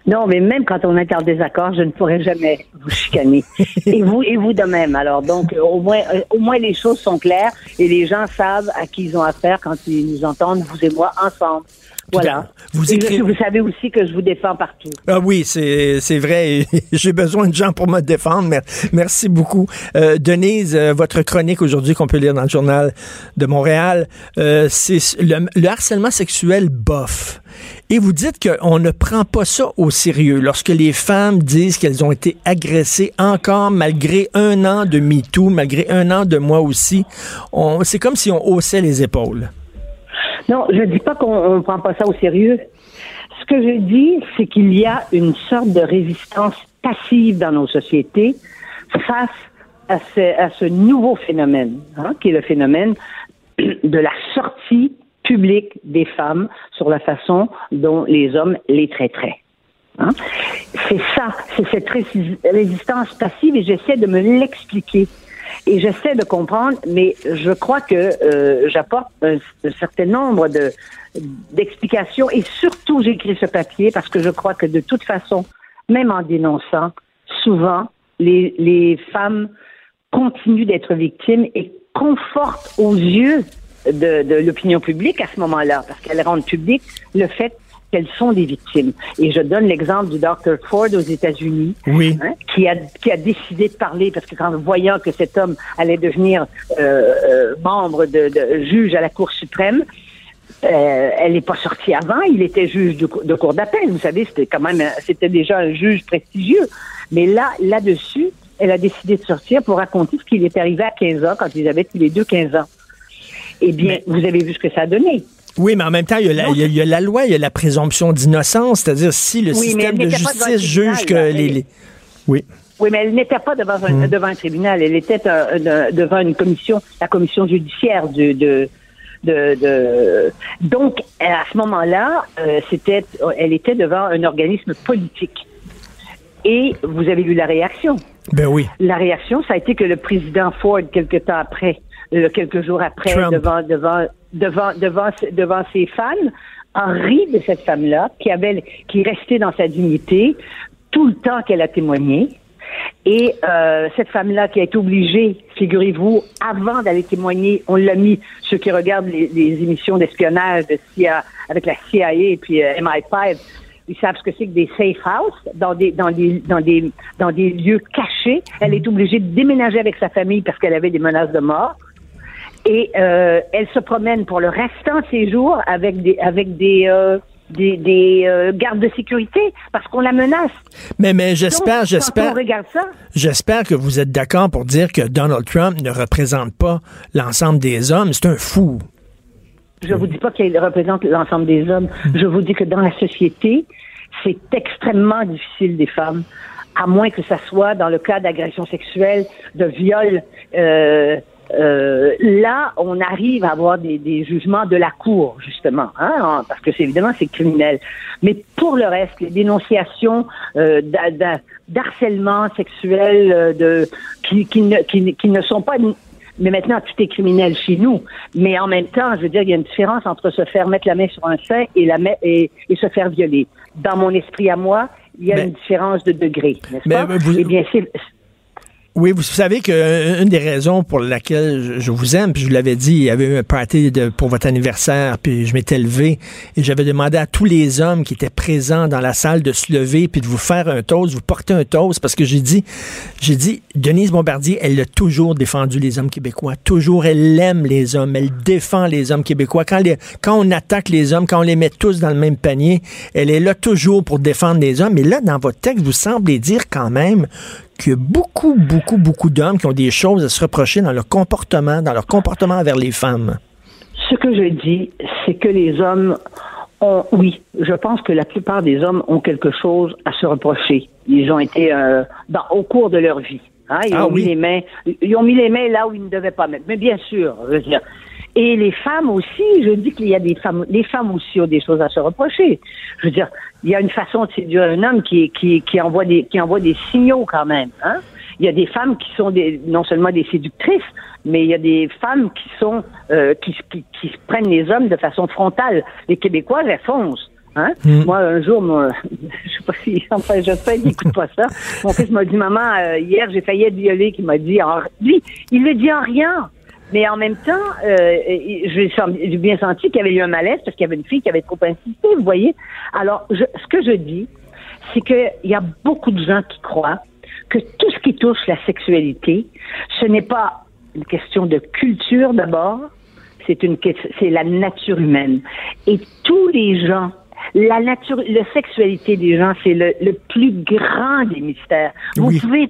F: Non, mais même quand on est en désaccord, je ne pourrais jamais vous chicaner. et vous, et vous de même. Alors, donc, euh, au moins, euh, au moins les choses sont claires et les gens savent à qui ils ont affaire quand ils nous entendent, vous et moi, ensemble. Voilà.
C: Vous
F: Et
C: écrivez-
F: vous savez aussi que je vous défends partout.
C: Ah oui, c'est vrai. J'ai besoin de gens pour me défendre. Mer- Merci beaucoup. Euh, Denise, euh, votre chronique aujourd'hui qu'on peut lire dans le journal de Montréal, euh, c'est le, le harcèlement sexuel bof. Et vous dites qu'on ne prend pas ça au sérieux lorsque les femmes disent qu'elles ont été agressées encore malgré un an de MeToo, malgré un an de moi aussi. C'est comme si on haussait les épaules.
F: Non, je ne dis pas qu'on ne prend pas ça au sérieux. Ce que je dis, c'est qu'il y a une sorte de résistance passive dans nos sociétés face à ce, à ce nouveau phénomène, hein, qui est le phénomène de la sortie publique des femmes sur la façon dont les hommes les traiteraient. Hein? C'est ça, c'est cette rési- résistance passive et j'essaie de me l'expliquer. Et j'essaie de comprendre, mais je crois que euh, j'apporte un, un certain nombre de d'explications. Et surtout j'écris ce papier parce que je crois que de toute façon, même en dénonçant, souvent les, les femmes continuent d'être victimes et confortent aux yeux de, de l'opinion publique à ce moment-là, parce qu'elles rendent public le fait qu'elles sont des victimes. Et je donne l'exemple du Dr. Ford aux États-Unis,
C: Oui.
F: hein, qui, a, qui a décidé de parler, parce que quand voyant que cet homme allait devenir euh, euh, membre de, de juge à la Cour suprême, euh, elle n'est pas sortie avant. Il était juge de, cou- de cour d'appel. Vous savez, c'était quand même, c'était déjà un juge prestigieux. Mais là, là-dessus, elle a décidé de sortir pour raconter ce qui lui est arrivé à 15 ans, quand ils avaient tous les deux 15 ans. Eh bien, vous avez vu ce que ça a donné.
C: Oui, mais en même temps, il y a la, il y a- il y a la loi, il y a la présomption d'innocence, c'est-à-dire si le
F: Oui,
C: système de justice juge que
F: là.
C: les, Oui.
F: Oui, mais elle n'était pas devant un,
C: Hmm.
F: devant un tribunal. Elle était euh, de- devant une commission, la commission judiciaire du- de, de, de- Donc, à ce moment-là, euh, c'était, elle était devant un organisme politique. Et vous avez vu la réaction.
C: Ben oui.
F: La réaction, ça a été que le président Ford, quelque temps après, euh, quelques jours après,
C: Trump.
F: devant, devant, devant, devant, devant ses fans, a ri de cette femme-là qui avait, qui restait dans sa dignité tout le temps qu'elle a témoigné. Et euh, cette femme-là qui a été obligée, figurez-vous, avant d'aller témoigner, on l'a mis, ceux qui regardent les, les émissions d'espionnage de CIA, avec la CIA et puis euh, MI5, ils savent ce que c'est que des safe houses dans des dans des dans des dans des lieux cachés. Elle est obligée de déménager avec sa famille parce qu'elle avait des menaces de mort. Et euh, elle se promène pour le restant de ses jours avec des avec des euh, des, des euh, gardes de sécurité parce qu'on la menace.
C: Mais, mais j'espère, j'espère, j'espère que vous êtes d'accord pour dire que Donald Trump ne représente pas l'ensemble des hommes. C'est un fou.
F: Je vous dis pas qu'il représente l'ensemble des hommes. Je vous dis que dans la société, c'est extrêmement difficile des femmes, à moins que ça soit dans le cas d'agression sexuelle, de viol. Euh, euh, là, on arrive à avoir des, des jugements de la cour, justement, hein, parce que c'est évidemment c'est criminel. Mais pour le reste, les dénonciations euh, d'harcèlement sexuel, euh, de qui, qui, ne, qui, ne- qui ne sont pas mais maintenant, tout est criminel chez nous. Mais en même temps, je veux dire, il y a une différence entre se faire mettre la main sur un sein et, la main- et, et se faire violer. Dans mon esprit à moi, il y a
C: Mais-
F: une différence de degré, n'est-ce pas?
C: vous-
F: Eh bien.
C: Oui, vous savez que euh, des raisons pour laquelle je, je vous aime, puis je vous l'avais dit, il y avait eu un party de, pour votre anniversaire, puis je m'étais levé et j'avais demandé à tous les hommes qui étaient présents dans la salle de se lever puis de vous faire un toast, vous porter un toast parce que j'ai dit, j'ai dit, Denise Bombardier, elle a toujours défendu les hommes québécois, toujours, elle aime les hommes, elle défend les hommes québécois. Quand, les, quand on attaque les hommes, quand on les met tous dans le même panier, elle est là toujours pour défendre les hommes. Mais là, dans votre texte, vous semblez dire quand même qu'il y a beaucoup, beaucoup, beaucoup d'hommes qui ont des choses à se reprocher dans leur comportement, dans leur comportement envers les femmes.
F: Ce que je dis, c'est que les hommes ont, oui, je pense que la plupart des hommes ont quelque chose à se reprocher. Ils ont été euh, dans, au cours de leur vie. hein, ils
C: Ah
F: ont
C: oui.
F: mis les mains, ils ont mis les mains là où ils ne devaient pas mettre. Mais bien sûr, je veux dire. Et les femmes aussi, je dis qu'il y a des femmes, les femmes aussi ont des choses à se reprocher. Je veux dire, il y a une façon de séduire un homme qui, qui, qui envoie des, qui envoie des signaux quand même. Hein? Il y a des femmes qui sont des, non seulement des séductrices, mais il y a des femmes qui sont euh, qui, qui, qui prennent les hommes de façon frontale. Les Québécoises, elles foncent. Hein? Moi, un jour, moi, je sais pas si, enfin, j'espère qu'il n'écoute pas ça. Mon fils m'a dit, maman, euh, hier, j'ai failli être violée, qui m'a dit, en- lui, il le dit en rien. Mais en même temps, euh, j'ai bien senti qu'il y avait eu un malaise parce qu'il y avait une fille qui avait trop insisté, vous voyez. Alors, je, ce que je dis, c'est qu'il y a beaucoup de gens qui croient que tout ce qui touche la sexualité, ce n'est pas une question de culture d'abord, c'est une c'est la nature humaine. Et tous les gens, la nature, la sexualité des gens, c'est le, le plus grand des mystères. Vous
C: Oui.
F: pouvez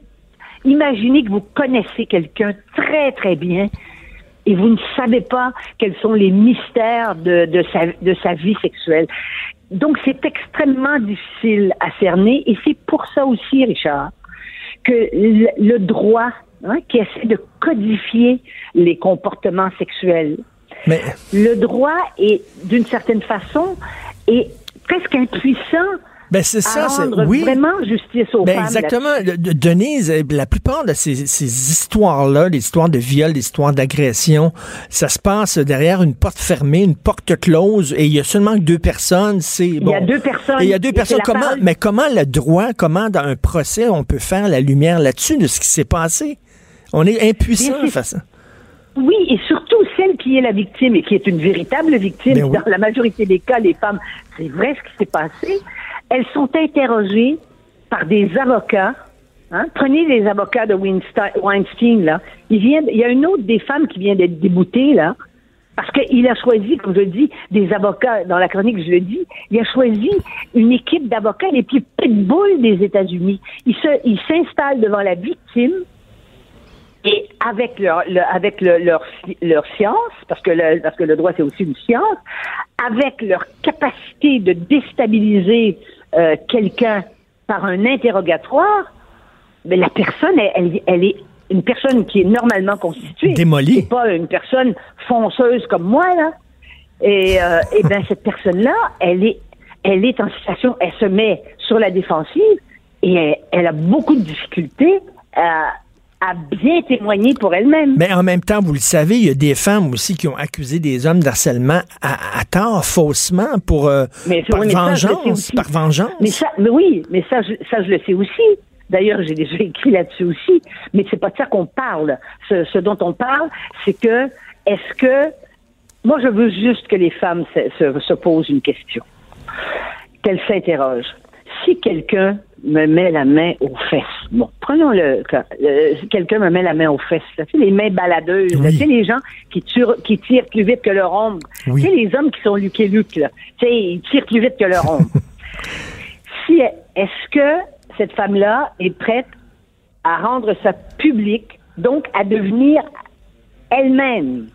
F: imaginer que vous connaissez quelqu'un très très bien et vous ne savez pas quels sont les mystères de, de, sa, de sa vie sexuelle. Donc c'est extrêmement difficile à cerner et c'est pour ça aussi, Richard, que le, le droit hein, qui essaie de codifier les comportements sexuels,
C: Mais
F: le droit est d'une certaine façon est presque impuissant
C: ben c'est ça, c'est oui.
F: vraiment justice aux
C: Ben
F: femmes.
C: exactement. Denise, euh, la plupart de ces, ces histoires-là, les histoires de viol, les histoires d'agression, ça se passe derrière une porte fermée, une porte close, et il y a seulement deux personnes. C'est
F: Il y a deux personnes.
C: Et il y a deux personnes. Comment,
F: parole-
C: mais comment le droit, comment dans un procès on peut faire la lumière là-dessus de ce qui s'est passé? On est impuissant face à.
F: Oui, et surtout celle qui est la victime et qui est une véritable victime.
C: Ben oui.
F: Dans la majorité des cas, les femmes, c'est vrai ce qui s'est passé. Elles sont interrogées par des avocats. Hein? Prenez les avocats de Weinstein, là. Il, vient, il y a une autre des femmes qui vient d'être déboutée, là. Parce qu'il a choisi, comme je dis, des avocats, dans la chronique, je le dis, il a choisi une équipe d'avocats les plus pitbulls des États-Unis. Il se, il s'installe devant la victime et avec leur, le- avec le- leur, leur science, parce que le, parce que le droit c'est aussi une science, avec leur capacité de déstabiliser euh, quelqu'un par un interrogatoire, mais la personne, elle, elle, elle est une personne qui est normalement constituée.
C: Démolie.
F: C'est pas une personne fonceuse comme moi, là. Et, euh, et ben cette personne-là, elle est, elle est en situation, elle se met sur la défensive et elle, elle a beaucoup de difficultés à, à bien témoigner pour elle-même.
C: Mais en même temps, vous le savez, il y a des femmes aussi qui ont accusé des hommes d'harcèlement à, à tort, faussement, pour euh,
F: Mais-
C: par
F: oui, mais
C: vengeance,
F: aussi.
C: par vengeance.
F: Mais ça, mais oui, mais ça, je, ça, je le sais aussi. D'ailleurs, j'ai déjà écrit là-dessus aussi. Mais c'est pas de ça qu'on parle. Ce, ce dont on parle, c'est que, est-ce que, moi, je veux juste que les femmes se, se, se posent une question. Qu'elles s'interrogent. Si quelqu'un me met la main aux fesses, bon, prenons le euh, quelqu'un me met la main aux fesses, là, tu sais, les mains baladeuses, là,
C: Oui.
F: tu sais, les gens qui, tirent- qui tirent plus vite que leur ombre,
C: Oui.
F: tu sais, les hommes qui sont Luc et Luc, là, tu sais, ils tirent plus vite que leur ombre. si est-ce que cette femme-là est prête à rendre ça public, donc à devenir elle-même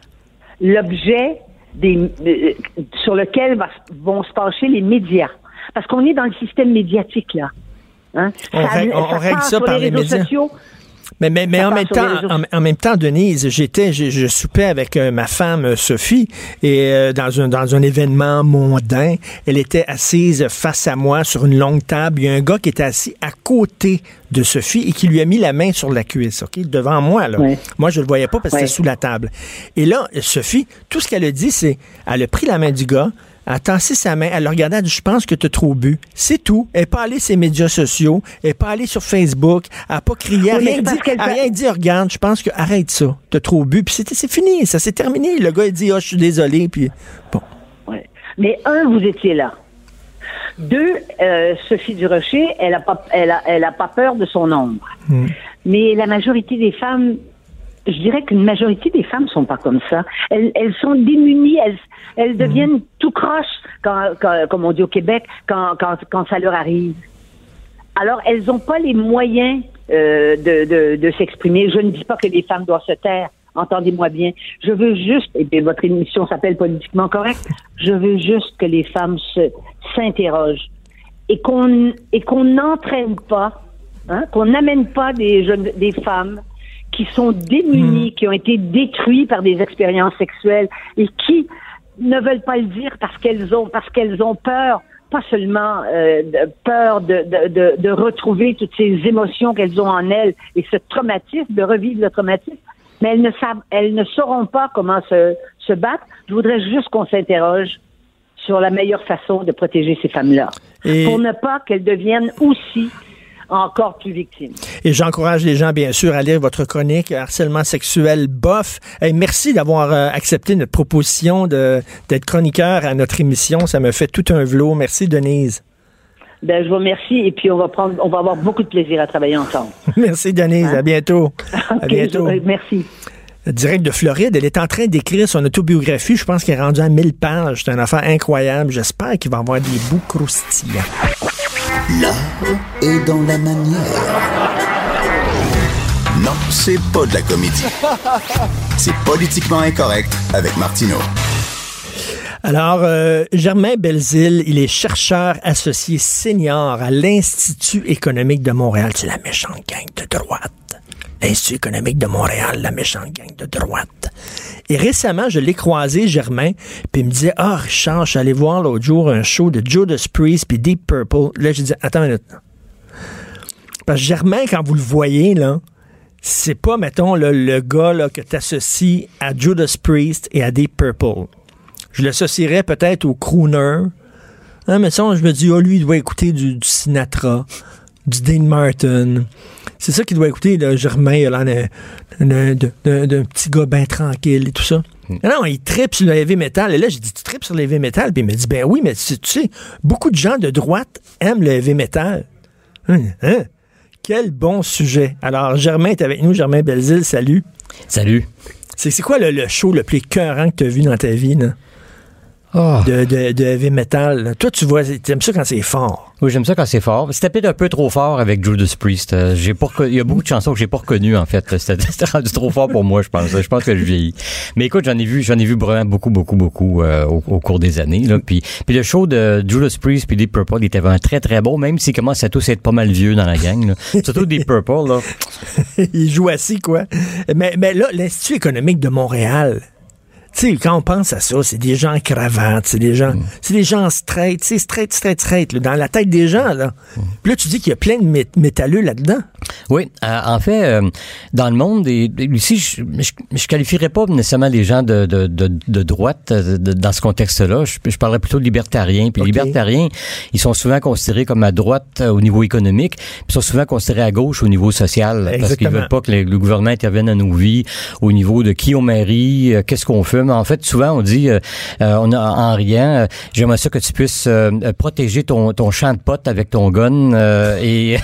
F: l'objet des, de- sur lequel va- vont se pencher les médias? Parce qu'on est dans le système médiatique, là. Hein?
C: On règle- on règle
F: passe
C: ça par
F: les
C: médias.
F: sociaux.
C: Mais, mais, mais en, même temps, en, en même temps, Denise, j'étais, je, je soupais avec euh, ma femme euh, Sophie et euh, dans un dans un événement mondain, elle était assise face à moi sur une longue table. Il y a un gars qui était assis à côté de Sophie et qui lui a mis la main sur la cuisse, ok, devant moi là. Moi, je le voyais pas parce que c'était sous la table. Et là, Sophie, tout ce qu'elle a dit, c'est, elle a pris la main du gars. Elle a tassé sa main, elle l'a regardé, elle a dit, je pense que tu as trop bu. C'est tout. Elle n'est pas allée sur les médias sociaux, elle n'est pas allée sur Facebook, elle n'a pas crié, elle
F: Oui,
C: n'a rien dit, elle a
F: fait-
C: rien dit, regarde, je pense que arrête ça, t'as trop bu. Puis c'est fini, ça s'est terminé. Le gars, il dit, oh, je suis désolé, puis bon.
F: Ouais. Mais un, vous étiez là. Deux, euh, Sophie Durocher, elle a pas, elle a, elle a pas peur de son ombre. Mais la majorité des femmes, je dirais qu'une majorité des femmes sont pas comme ça. Elles, elles sont démunies, elles, elles deviennent tout croche, quand, quand- comme on dit au Québec, quand, quand, quand ça leur arrive. Alors, elles n'ont pas les moyens euh, de, de, de s'exprimer. Je ne dis pas que les femmes doivent se taire. Entendez-moi bien. Je veux juste, et bien votre émission s'appelle Politiquement Correct, je veux juste que les femmes se s'interrogent et qu'on et qu'on n'entraîne pas, hein, qu'on n'amène pas des jeunes, des femmes qui sont démunies, qui ont été détruites par des expériences sexuelles et qui ne veulent pas le dire parce qu'elles ont parce qu'elles ont peur, pas seulement euh, peur de, de, de, de retrouver toutes ces émotions qu'elles ont en elles et ce traumatisme, de revivre le traumatisme, mais elles ne savent, elles ne sauront pas comment se, se battre. Je voudrais juste qu'on s'interroge sur la meilleure façon de protéger ces femmes-là,
C: Et-
F: pour ne pas qu'elles deviennent aussi encore plus victimes.
C: Et j'encourage les gens, bien sûr, à lire votre chronique Harcèlement sexuel bof. Et merci d'avoir euh, accepté notre proposition d'être chroniqueur à notre émission. Ça me fait tout un velours. Merci, Denise.
F: Ben, je vous remercie et puis on va prendre, on va avoir beaucoup de plaisir à travailler ensemble.
C: Merci, Denise. À bientôt. À bientôt.
F: je- merci.
C: Direct de Floride, elle est en train d'écrire son autobiographie. Je pense qu'elle est rendue à 1000 pages. C'est un affaire incroyable. J'espère qu'il va avoir des bouts croustillants.
E: L'art est dans la manière. Non, c'est pas de la comédie. C'est politiquement incorrect avec Martineau.
C: Alors, euh, Germain Belzile, il est chercheur associé senior à l'Institut économique de Montréal. C'est la méchante gang de droite. L'Institut économique de Montréal, la méchante gang de droite. Et récemment, je l'ai croisé, Germain, puis il me disait, ah, Richard, je suis allé voir l'autre jour un show de Judas Priest puis Deep Purple. Là, je dis, attends une minute. Parce que Germain, quand vous le voyez, là, c'est pas, mettons, le, le gars là, que tu associes à Judas Priest et à Deep Purple. Je l'associerais peut-être au crooner. Hein, mais ça, je me dis, oh, lui, il doit écouter du Sinatra, du Dean Martin. C'est ça qu'il doit écouter, là, Germain, il a l'air d'un- petit gars bien tranquille et tout ça. Non, il tripe sur le heavy metal. Et là, j'ai dit, tu tripes sur le heavy metal? Puis il me dit, ben oui, mais tu, tu sais, beaucoup de gens de droite aiment le heavy metal. Hein? hein? Quel bon sujet. Alors, Germain est avec nous, Germain Belzile, salut.
G: Salut.
C: C'est c'est quoi le, le show le plus écœurant que tu as vu dans ta vie, là?
G: Ah.
C: De, de, de heavy metal. Toi, tu vois, t'aimes ça quand c'est fort.
G: Oui, j'aime ça quand c'est fort. C'était peut-être un peu trop fort avec Judas Priest. Euh, J'ai pas il y a beaucoup de chansons que j'ai pas reconnues en fait. C'était rendu trop fort pour moi, je pense. Je pense que je vieillis. Mais écoute, j'en ai vu, j'en ai vu vraiment beaucoup, beaucoup, beaucoup euh, au, au cours des années. Là. Puis, puis le show de Judas Priest puis Deep Purple, il était vraiment très, très bon, même s'il commence à tous être pas mal vieux dans la gang. Là. Surtout Deep Purple. Là.
C: Il joue assis, quoi. Mais, mais là, l'Institut économique de Montréal, tu sais, quand on pense à ça, c'est des gens en cravate, c'est des gens, c'est des gens straight, c'est straight, straight, straight, là, dans la tête des gens, là. Puis là, tu dis qu'il y a plein de mé- métalleux là-dedans.
G: Oui, euh, en fait, euh, dans le monde, et, ici, je, je, je qualifierais pas nécessairement les gens de, de, de, de droite euh, de- dans ce contexte-là. Je, je parlerais plutôt de libertariens. Puis les libertariens, ils sont souvent considérés comme à droite euh, au niveau économique, puis ils sont souvent considérés à gauche au niveau social, parce qu'ils veulent pas que le, le gouvernement intervienne dans nos vies au niveau de qui on marie, qu'est-ce qu'on fait. En fait, souvent, on dit, euh, euh, on a, en riant, euh, j'aimerais ça que tu puisses euh, euh, protéger ton, ton champ de potes avec ton gun, euh, et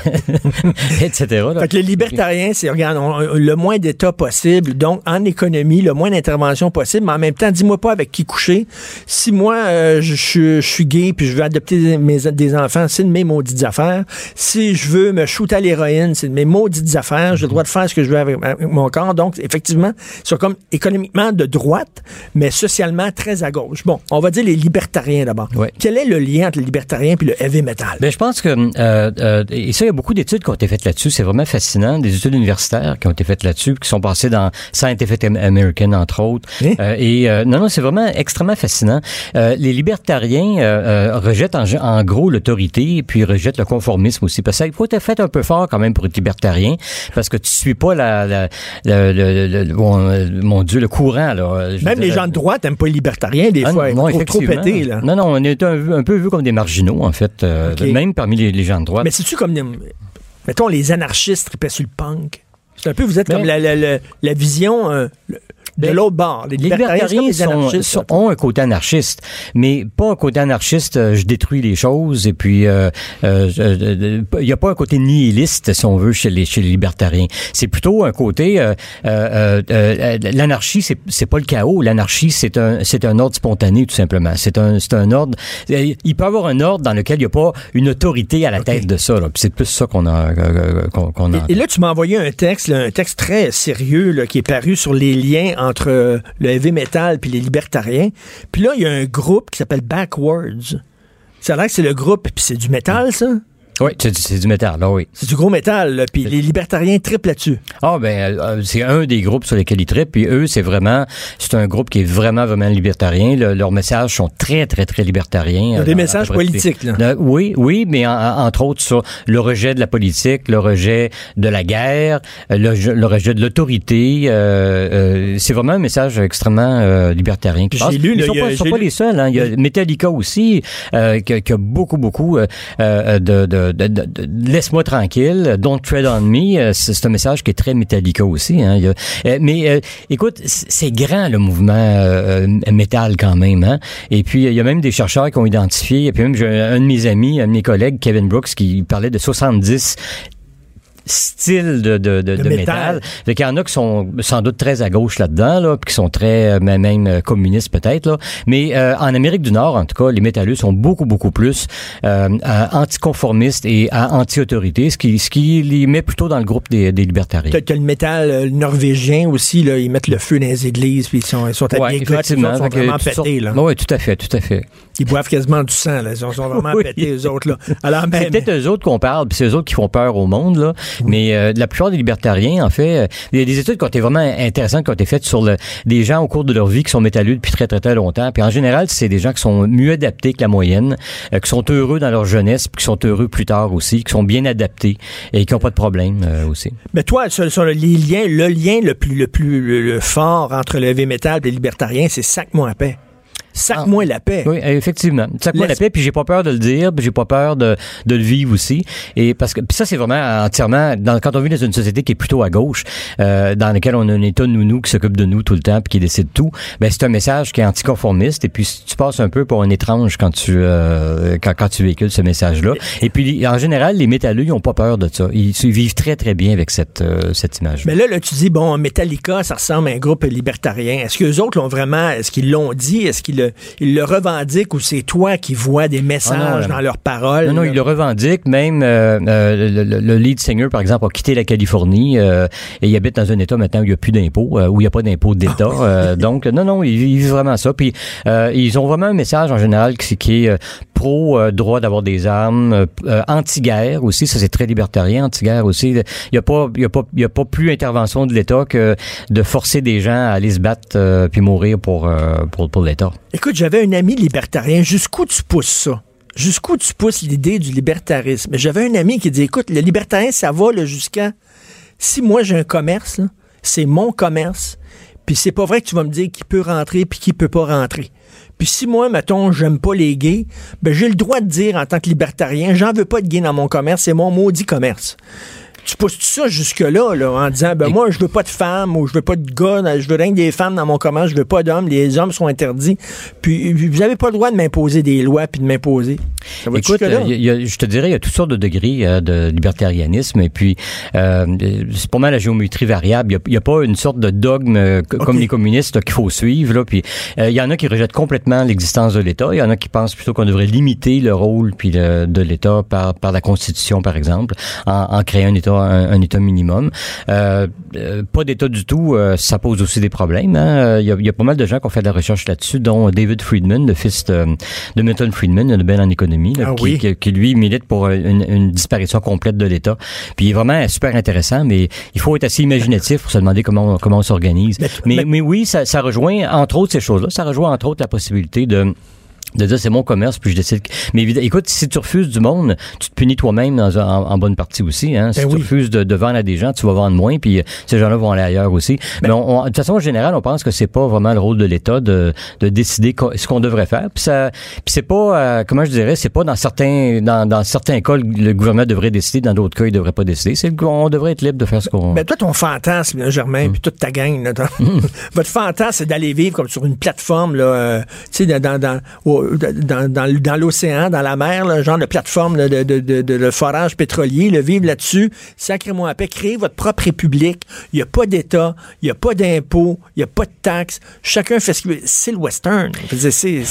G: etc.
C: Fait que les libertariens, c'est, regarde, le moins d'État possible, donc en économie, le moins d'intervention possible, mais en même temps, dis-moi pas avec qui coucher. Si moi, je, je- suis gay puis je veux adopter des enfants, c'est de mes maudites affaires. Si je veux me shooter à l'héroïne, c'est de mes maudites affaires. J'ai le droit de faire ce que je veux avec, mon corps. Donc, effectivement, sont comme économiquement de droite, mais socialement très à gauche. Bon, on va dire les libertariens d'abord.
G: Ouais.
C: Quel est le lien entre les libertariens puis le heavy metal?
G: Ben, je pense que euh, euh, et ça, il y a beaucoup d'études qui ont été faites là-dessus. C'est vraiment fascinant, des études universitaires qui ont été faites là-dessus, qui sont passées dans Scientific American entre autres.
C: Hein?
G: Euh, et euh, non, non, c'est vraiment extrêmement fascinant. Euh, les libertariens euh, rejettent en, en gros l'autorité, puis rejettent le conformisme aussi, parce que ça, il faut être fait un peu fort quand même pour être libertarien, parce que tu suis pas la, la, la- le- le- le- euh, mon Dieu, le courant là. Je
C: Même les gens de droite n'aiment pas les libertariens, des
G: ah,
C: fois.
G: non,
C: Ils sont trop pétés, là.
G: Non, non, on est un, un peu vu comme des marginaux, en fait, euh, même parmi les, les gens de droite.
C: Mais c'est-tu comme, des- mettons, les anarchistes tripaient sur le punk? C'est un peu, vous êtes comme la, la, la, la vision euh, le- de l'autre bord. Les libertariens,
G: sont, sont- ont un côté anarchiste, mais pas un côté anarchiste, euh, je détruis les choses, et puis euh, euh, euh, il n'y a pas un côté nihiliste, si on veut, chez les, chez les libertariens. C'est plutôt un côté, euh, euh, euh, euh, l'anarchie, c'est, c'est pas le chaos, l'anarchie, c'est un, c'est un ordre spontané, tout simplement. C'est un, c'est un ordre, euh, il peut y avoir un ordre dans lequel il n'y a pas une autorité à la tête de ça, là. Puis c'est plus ça qu'on a, euh, qu'on, qu'on a.
C: Et, et là, tu m'as envoyé un texte, là, un texte très sérieux là, qui est paru sur les liens entre euh, le heavy metal puis les libertariens. Puis là, il y a un groupe qui s'appelle Backwards. Ça a que c'est le groupe, puis c'est du métal, ça?
G: Oui, c'est, du métal, là, oui.
C: C'est du gros métal, là, puis les libertariens triplent là-dessus.
G: Ah ben euh, c'est un des groupes sur lesquels ils trippent. Puis eux, c'est vraiment c'est un groupe qui est vraiment vraiment libertarien. Le- leurs messages sont très très très libertariens. Euh,
C: des messages politiques, là.
G: Euh, oui, oui, mais en- en- entre autres sur le rejet de la politique, le rejet de la guerre, euh, le, je- le rejet de l'autorité. euh, euh, c'est vraiment un message extrêmement euh, libertarien. qui
C: J'ai
G: passe.
C: lu,
G: Ils
C: là,
G: sont pas, sont les seuls. Hein. Il y a Metallica aussi euh, qui, a- qui a beaucoup beaucoup euh, euh, de, de, laisse-moi tranquille, don't tread on me. euh, C'est un message qui est très Metallica aussi. Hein. Euh, mais euh, écoute, c'est grand le mouvement métal quand même. Hein. Et puis il y a même des chercheurs qui ont identifié. Et puis même un de mes amis, un de mes collègues, Kevin Brooks, qui parlait de 70 styles de, de, de, de
C: métal.
G: métal. Fait qu'il y en a qui sont sans doute très à gauche là-dedans, là, puis qui sont très euh, même même, euh, communistes peut-être. Là. Mais euh, en Amérique du Nord, en tout cas, les métalleux sont beaucoup beaucoup plus euh, anticonformistes et à anti-autorité, ce qui ce qui les met plutôt dans le groupe des, des libertariens.
C: T'as le métal euh, norvégien aussi, là, ils mettent le feu dans les églises, puis ils sont, ils sont habillés goth, ils sont vraiment pétés,
G: sortes-
C: là.
G: Oui, tout à fait, tout à fait.
C: Ils boivent quasiment du sang, là. Ils sont, sont vraiment
G: Oui.
C: pétés, eux autres, là. Alors,
G: C'est
C: ben,
G: peut-être eux autres qu'on parle, puis c'est eux autres qui font peur au monde, là. Mais euh, la plupart des libertariens, en fait, euh, il y a des études qui ont été vraiment intéressantes, qui ont été faites sur le, des gens au cours de leur vie qui sont métalleux depuis très, très, très longtemps. Puis en général, c'est des gens qui sont mieux adaptés que la moyenne, euh, qui sont heureux dans leur jeunesse, puis qui sont heureux plus tard aussi, qui sont bien adaptés et qui n'ont pas de problème euh, aussi.
C: Mais toi, sur, sur les liens, le lien le plus, le plus le, le fort entre le heavy metal et les libertariens, c'est Sac-moi à paix. Sac-moi la paix.
G: Oui, effectivement. Ça moi la paix, puis j'ai pas peur de le dire, puis j'ai pas peur de, de le vivre aussi. Et parce que puis ça, c'est vraiment entièrement dans, quand on vit dans une société qui est plutôt à gauche, euh, dans laquelle on a un État nounou qui s'occupe de nous tout le temps, puis qui décide tout. Ben c'est un message qui est anticonformiste. Et puis tu passes un peu pour un étrange quand tu euh, quand, quand tu véhicules ce message-là. Et puis en général, les métalleux, ils ont pas peur de ça. Ils, ils vivent très très bien avec cette euh, cette image.
C: Mais là, là, tu dis, bon, Metallica, ça ressemble à un groupe libertarien. Est-ce que les autres l'ont vraiment, est-ce qu'ils l'ont dit? Est-ce qu'ils le, ils le revendiquent ou c'est toi qui vois des messages
G: Ah non,
C: dans leurs paroles?
G: Non, non,
C: là?
G: il le revendique. Même euh, euh, le, le- le lead singer, par exemple, a quitté la Californie euh, et il habite dans un État maintenant où il n'y a plus d'impôts, euh, où il n'y a pas d'impôts d'État. Euh, donc, non, non, ils ils vivent vraiment ça. Puis, euh, ils ont vraiment un message en général qui, qui est euh, pro euh, droit d'avoir des armes, euh, euh, anti-guerre aussi. Ça, c'est très libertarien, anti-guerre aussi. Il n'y a pas, il y a pas, il y a pas plus intervention de l'État que de forcer des gens à aller se battre euh, puis mourir pour euh, pour, pour l'État.
C: Écoute, j'avais un ami libertarien. Jusqu'où tu pousses ça? Jusqu'où tu pousses l'idée du libertarisme? J'avais un ami qui dit, écoute, le libertarien, ça va jusqu'à... Si moi, j'ai un commerce, c'est mon commerce, puis c'est pas vrai que tu vas me dire qui peut rentrer puis qui peut pas rentrer. Puis si moi, mettons, j'aime pas les gays, ben j'ai le droit de dire en tant que libertarien, j'en veux pas de gays dans mon commerce, c'est mon maudit commerce. Tu pousses ça jusque-là, là, en disant, ben moi, je veux pas de femmes ou je veux pas de gars, je veux rien que des femmes dans mon commerce, je veux pas d'hommes, les hommes sont interdits. Puis vous avez pas le droit de m'imposer des lois puis de m'imposer.
G: Écoute,
C: jusque-là?
G: il y a- je te dirais, il y a toutes sortes de degrés euh, de libertarianisme et puis euh, c'est pas mal la géométrie variable. Il y a- pas une sorte de dogme euh, co- comme les communistes qu'il faut suivre. Là, puis euh, il y en a qui rejettent complètement l'existence de l'État. Il y en a qui pensent plutôt qu'on devrait limiter le rôle puis le- de l'État par, par la Constitution, par exemple, en, en créant un État un, un État minimum. Pas d'État du tout, ça pose aussi des problèmes. hein. Il y, a, il y a pas mal de gens qui ont fait de la recherche là-dessus, dont David Friedman, le fils de, de Milton Friedman, le Nobel en économie, là,
C: Ah
G: qui,
C: oui.
G: qui, qui, lui milite pour une, une disparition complète de l'État. Puis il est vraiment super intéressant, mais il faut être assez imaginatif pour se demander comment on, comment on s'organise.
C: Mais-
G: Mais,
C: mais-
G: mais, oui, ça, ça rejoint entre autres ces choses-là. Ça rejoint entre autres la possibilité de de dire c'est mon commerce puis je décide mais écoute si tu refuses du monde tu te punis toi-même en, en bonne partie aussi hein si
C: Ben
G: tu
C: oui.
G: refuses de, de vendre à des gens tu vas vendre moins puis euh, ces gens-là vont aller ailleurs aussi
C: Ben
G: mais on, on- de toute façon en général on pense que c'est pas vraiment le rôle de l'État de, de décider ce qu'on devrait faire puis ça puis c'est pas euh, comment je dirais c'est pas dans certains dans, dans certains cas le, le gouvernement devrait décider dans d'autres cas il devrait pas décider c'est on devrait être libre de faire ce qu'on
C: Ben toi, ton fantasme, là. Germain, puis toute ta gang, là, votre fantasme, c'est d'aller vivre comme sur une plateforme, là, euh, tu sais, dans, dans, au- dans, dans, dans l'océan, dans la mer, là, genre de plateforme là, de, de, de, de, de forage pétrolier, le vivre là-dessus, sacrez-moi à paix, créer votre propre république. Il n'y a pas d'État, il n'y a pas d'impôts, il n'y a pas de taxes. Chacun fait ce qu'il veut. C'est le western. C'est-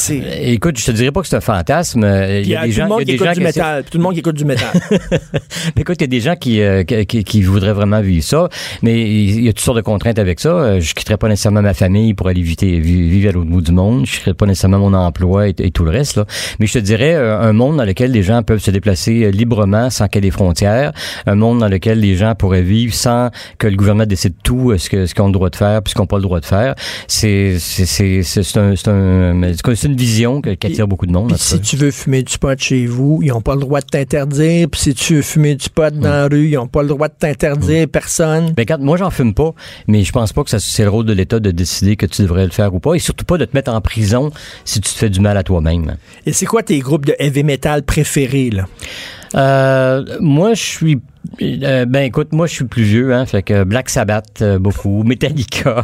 G: écoute je te dirais pas que c'est un fantasme Euh,
C: Il y a,
G: des
C: tout
G: gens
C: le monde
G: y
C: qui
G: a des
C: écoute
G: gens
C: du
G: qui
C: métal. Tout le monde qui écoute du métal.
G: Écoute, il y a des gens qui, euh, qui, qui voudraient vraiment vivre ça, mais il y a toutes sortes de contraintes avec ça. Euh, Je quitterai pas nécessairement ma famille pour aller vivre à l'autre bout du monde. Je quitterai pas nécessairement mon emploi et, et tout le reste. Là. Mais je te dirais euh, un monde dans lequel les gens peuvent se déplacer euh, librement sans qu'il y ait des frontières. Un monde dans lequel les gens pourraient vivre sans que le gouvernement décide tout euh, ce que ce qu'ils ont le droit de faire puis ce qu'ils n'ont pas le droit de faire. C'est c'est c'est un c'est un une vision qui attire beaucoup de monde.
C: Puis si tu veux fumer du pot chez vous, ils n'ont pas le droit de t'interdire. Puis si tu veux fumer du pot dans la rue, ils n'ont pas le droit de t'interdire. Personne.
G: Ben, quand, moi, j'en fume pas, mais je pense pas que ça, c'est le rôle de l'État de décider que tu devrais le faire ou pas, et surtout pas de te mettre en prison si tu te fais du mal à
C: Et c'est quoi tes groupes de heavy metal préférés, là?
G: Euh, moi, je suis euh, ben écoute, moi je suis plus vieux, hein, fait que Black Sabbath euh, beaucoup, Metallica.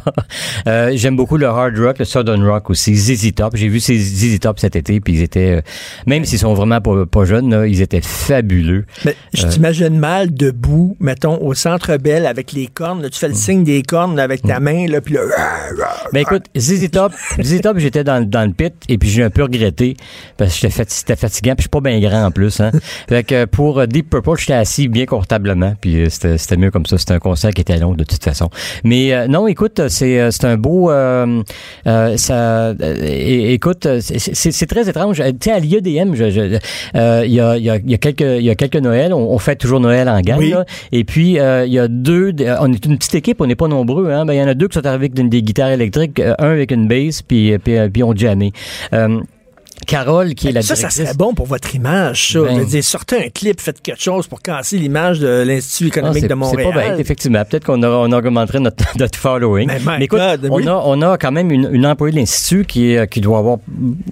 G: Euh, J'aime beaucoup le hard rock, le southern rock aussi, ZZ Top. J'ai vu ces ZZ Top cet été, puis ils étaient, euh, même s'ils sont vraiment pas, pas jeunes, là, ils étaient fabuleux.
C: Mais je t'imagine mal debout, mettons, au centre belle avec les cornes. là, tu fais le signe des cornes là, avec ta main, là, puis là.
G: Ben écoute, ZZ Top, ZZ Top, j'étais dans, dans le pit et puis j'ai un peu regretté parce que j'étais fati- c'était fatigant puis je suis pas bien grand en plus. Hein. fait que pour euh, Deep Purple, j'étais assis bien confortablement puis euh, c'était c'était mieux comme ça. C'était un concert qui était long de toute façon. Mais euh, non, écoute, c'est c'est un beau, ça, écoute, c'est- très étrange. Tu sais, à l'IEDM, il y a y a il y a quelques il y a quelques Noëls, on, on fait toujours Noël en gang.
C: Oui.
G: là. Et puis il y a deux, on est une petite équipe, on n'est pas nombreux. Hein, ben il y en a deux qui sont arrivés avec des, des guitares électriques, un avec une bass, puis puis, puis on jammait. Euh, Carole, qui est la
C: ça, ça
G: directrice...
C: serait bon pour votre image, ça.
G: Ben.
C: Je veux dire, sortez un clip, faites quelque chose pour casser l'image de l'Institut
G: Ah,
C: économique de Montréal.
G: C'est pas bête, effectivement. Peut-être qu'on on augmenterait notre, notre following.
C: Mais
G: écoute,
C: God,
G: on,
C: oui.
G: a, on a quand même une, une employée de l'Institut qui, est- qui doit avoir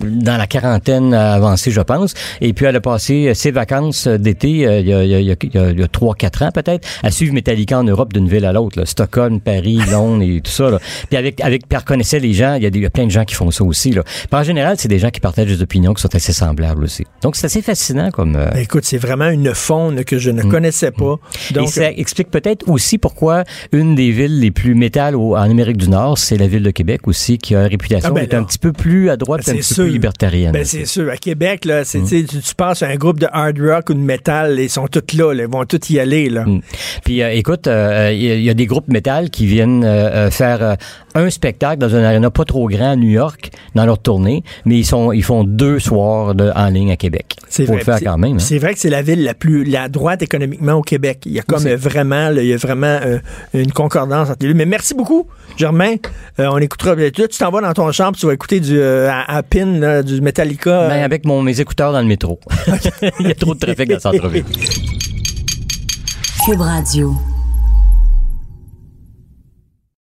G: dans la quarantaine avancée, je pense. Et puis, elle a passé ses vacances d'été euh, il y a, il y a, il y a, il y a- il y a 3-4 ans, peut-être, à suivre Metallica en Europe d'une ville à l'autre. Stockholm, Paris, Londres et tout ça. Là. Puis, avec, avec, puis elle reconnaissait les gens. Il y, a des, il y a plein de gens qui font ça aussi. Là. Puis, en général, c'est des gens qui partagent opinions qui sont assez semblables aussi. Donc, c'est assez fascinant comme... euh,
C: Ben, écoute, c'est vraiment une faune que je ne
G: Mm.
C: connaissais pas. Donc,
G: et ça explique peut-être aussi pourquoi une des villes les plus métal au- en Amérique du Nord, c'est la ville de Québec aussi, qui a une réputation
C: Ah ben
G: d'être un petit peu plus à droite,
C: Ben,
G: un petit
C: sûr.
G: peu libertarienne.
C: Ben, c'est sûr. À Québec, là,
G: Mm.
C: c'est, tu passes à un groupe de hard rock ou de métal, ils sont tous là, là, ils vont tous y aller, là.
G: Mm. Puis euh, écoute, euh, il y, a- il y a des groupes métal qui viennent euh, euh, faire euh, un spectacle dans un aréna pas trop grand à New York dans leur tournée, mais ils sont ils font deux soirs de, en ligne à Québec.
C: C'est
G: Faut
C: vrai.
G: le faire
C: C'est-
G: quand même. hein.
C: C'est vrai que c'est la ville la plus la droite économiquement au Québec. Il y a comme vraiment, là, il y a vraiment euh, une concordance entre les deux. Mais merci beaucoup, Germain. Euh, on écoutera. Là, tu t'en vas dans ton chambre, tu vas écouter du euh, à, à pin là, du Metallica.
G: Ben,
C: euh,
G: avec mon, mes écouteurs dans le métro. il y a trop de trafic dans le centre-ville.
A: Cube Radio.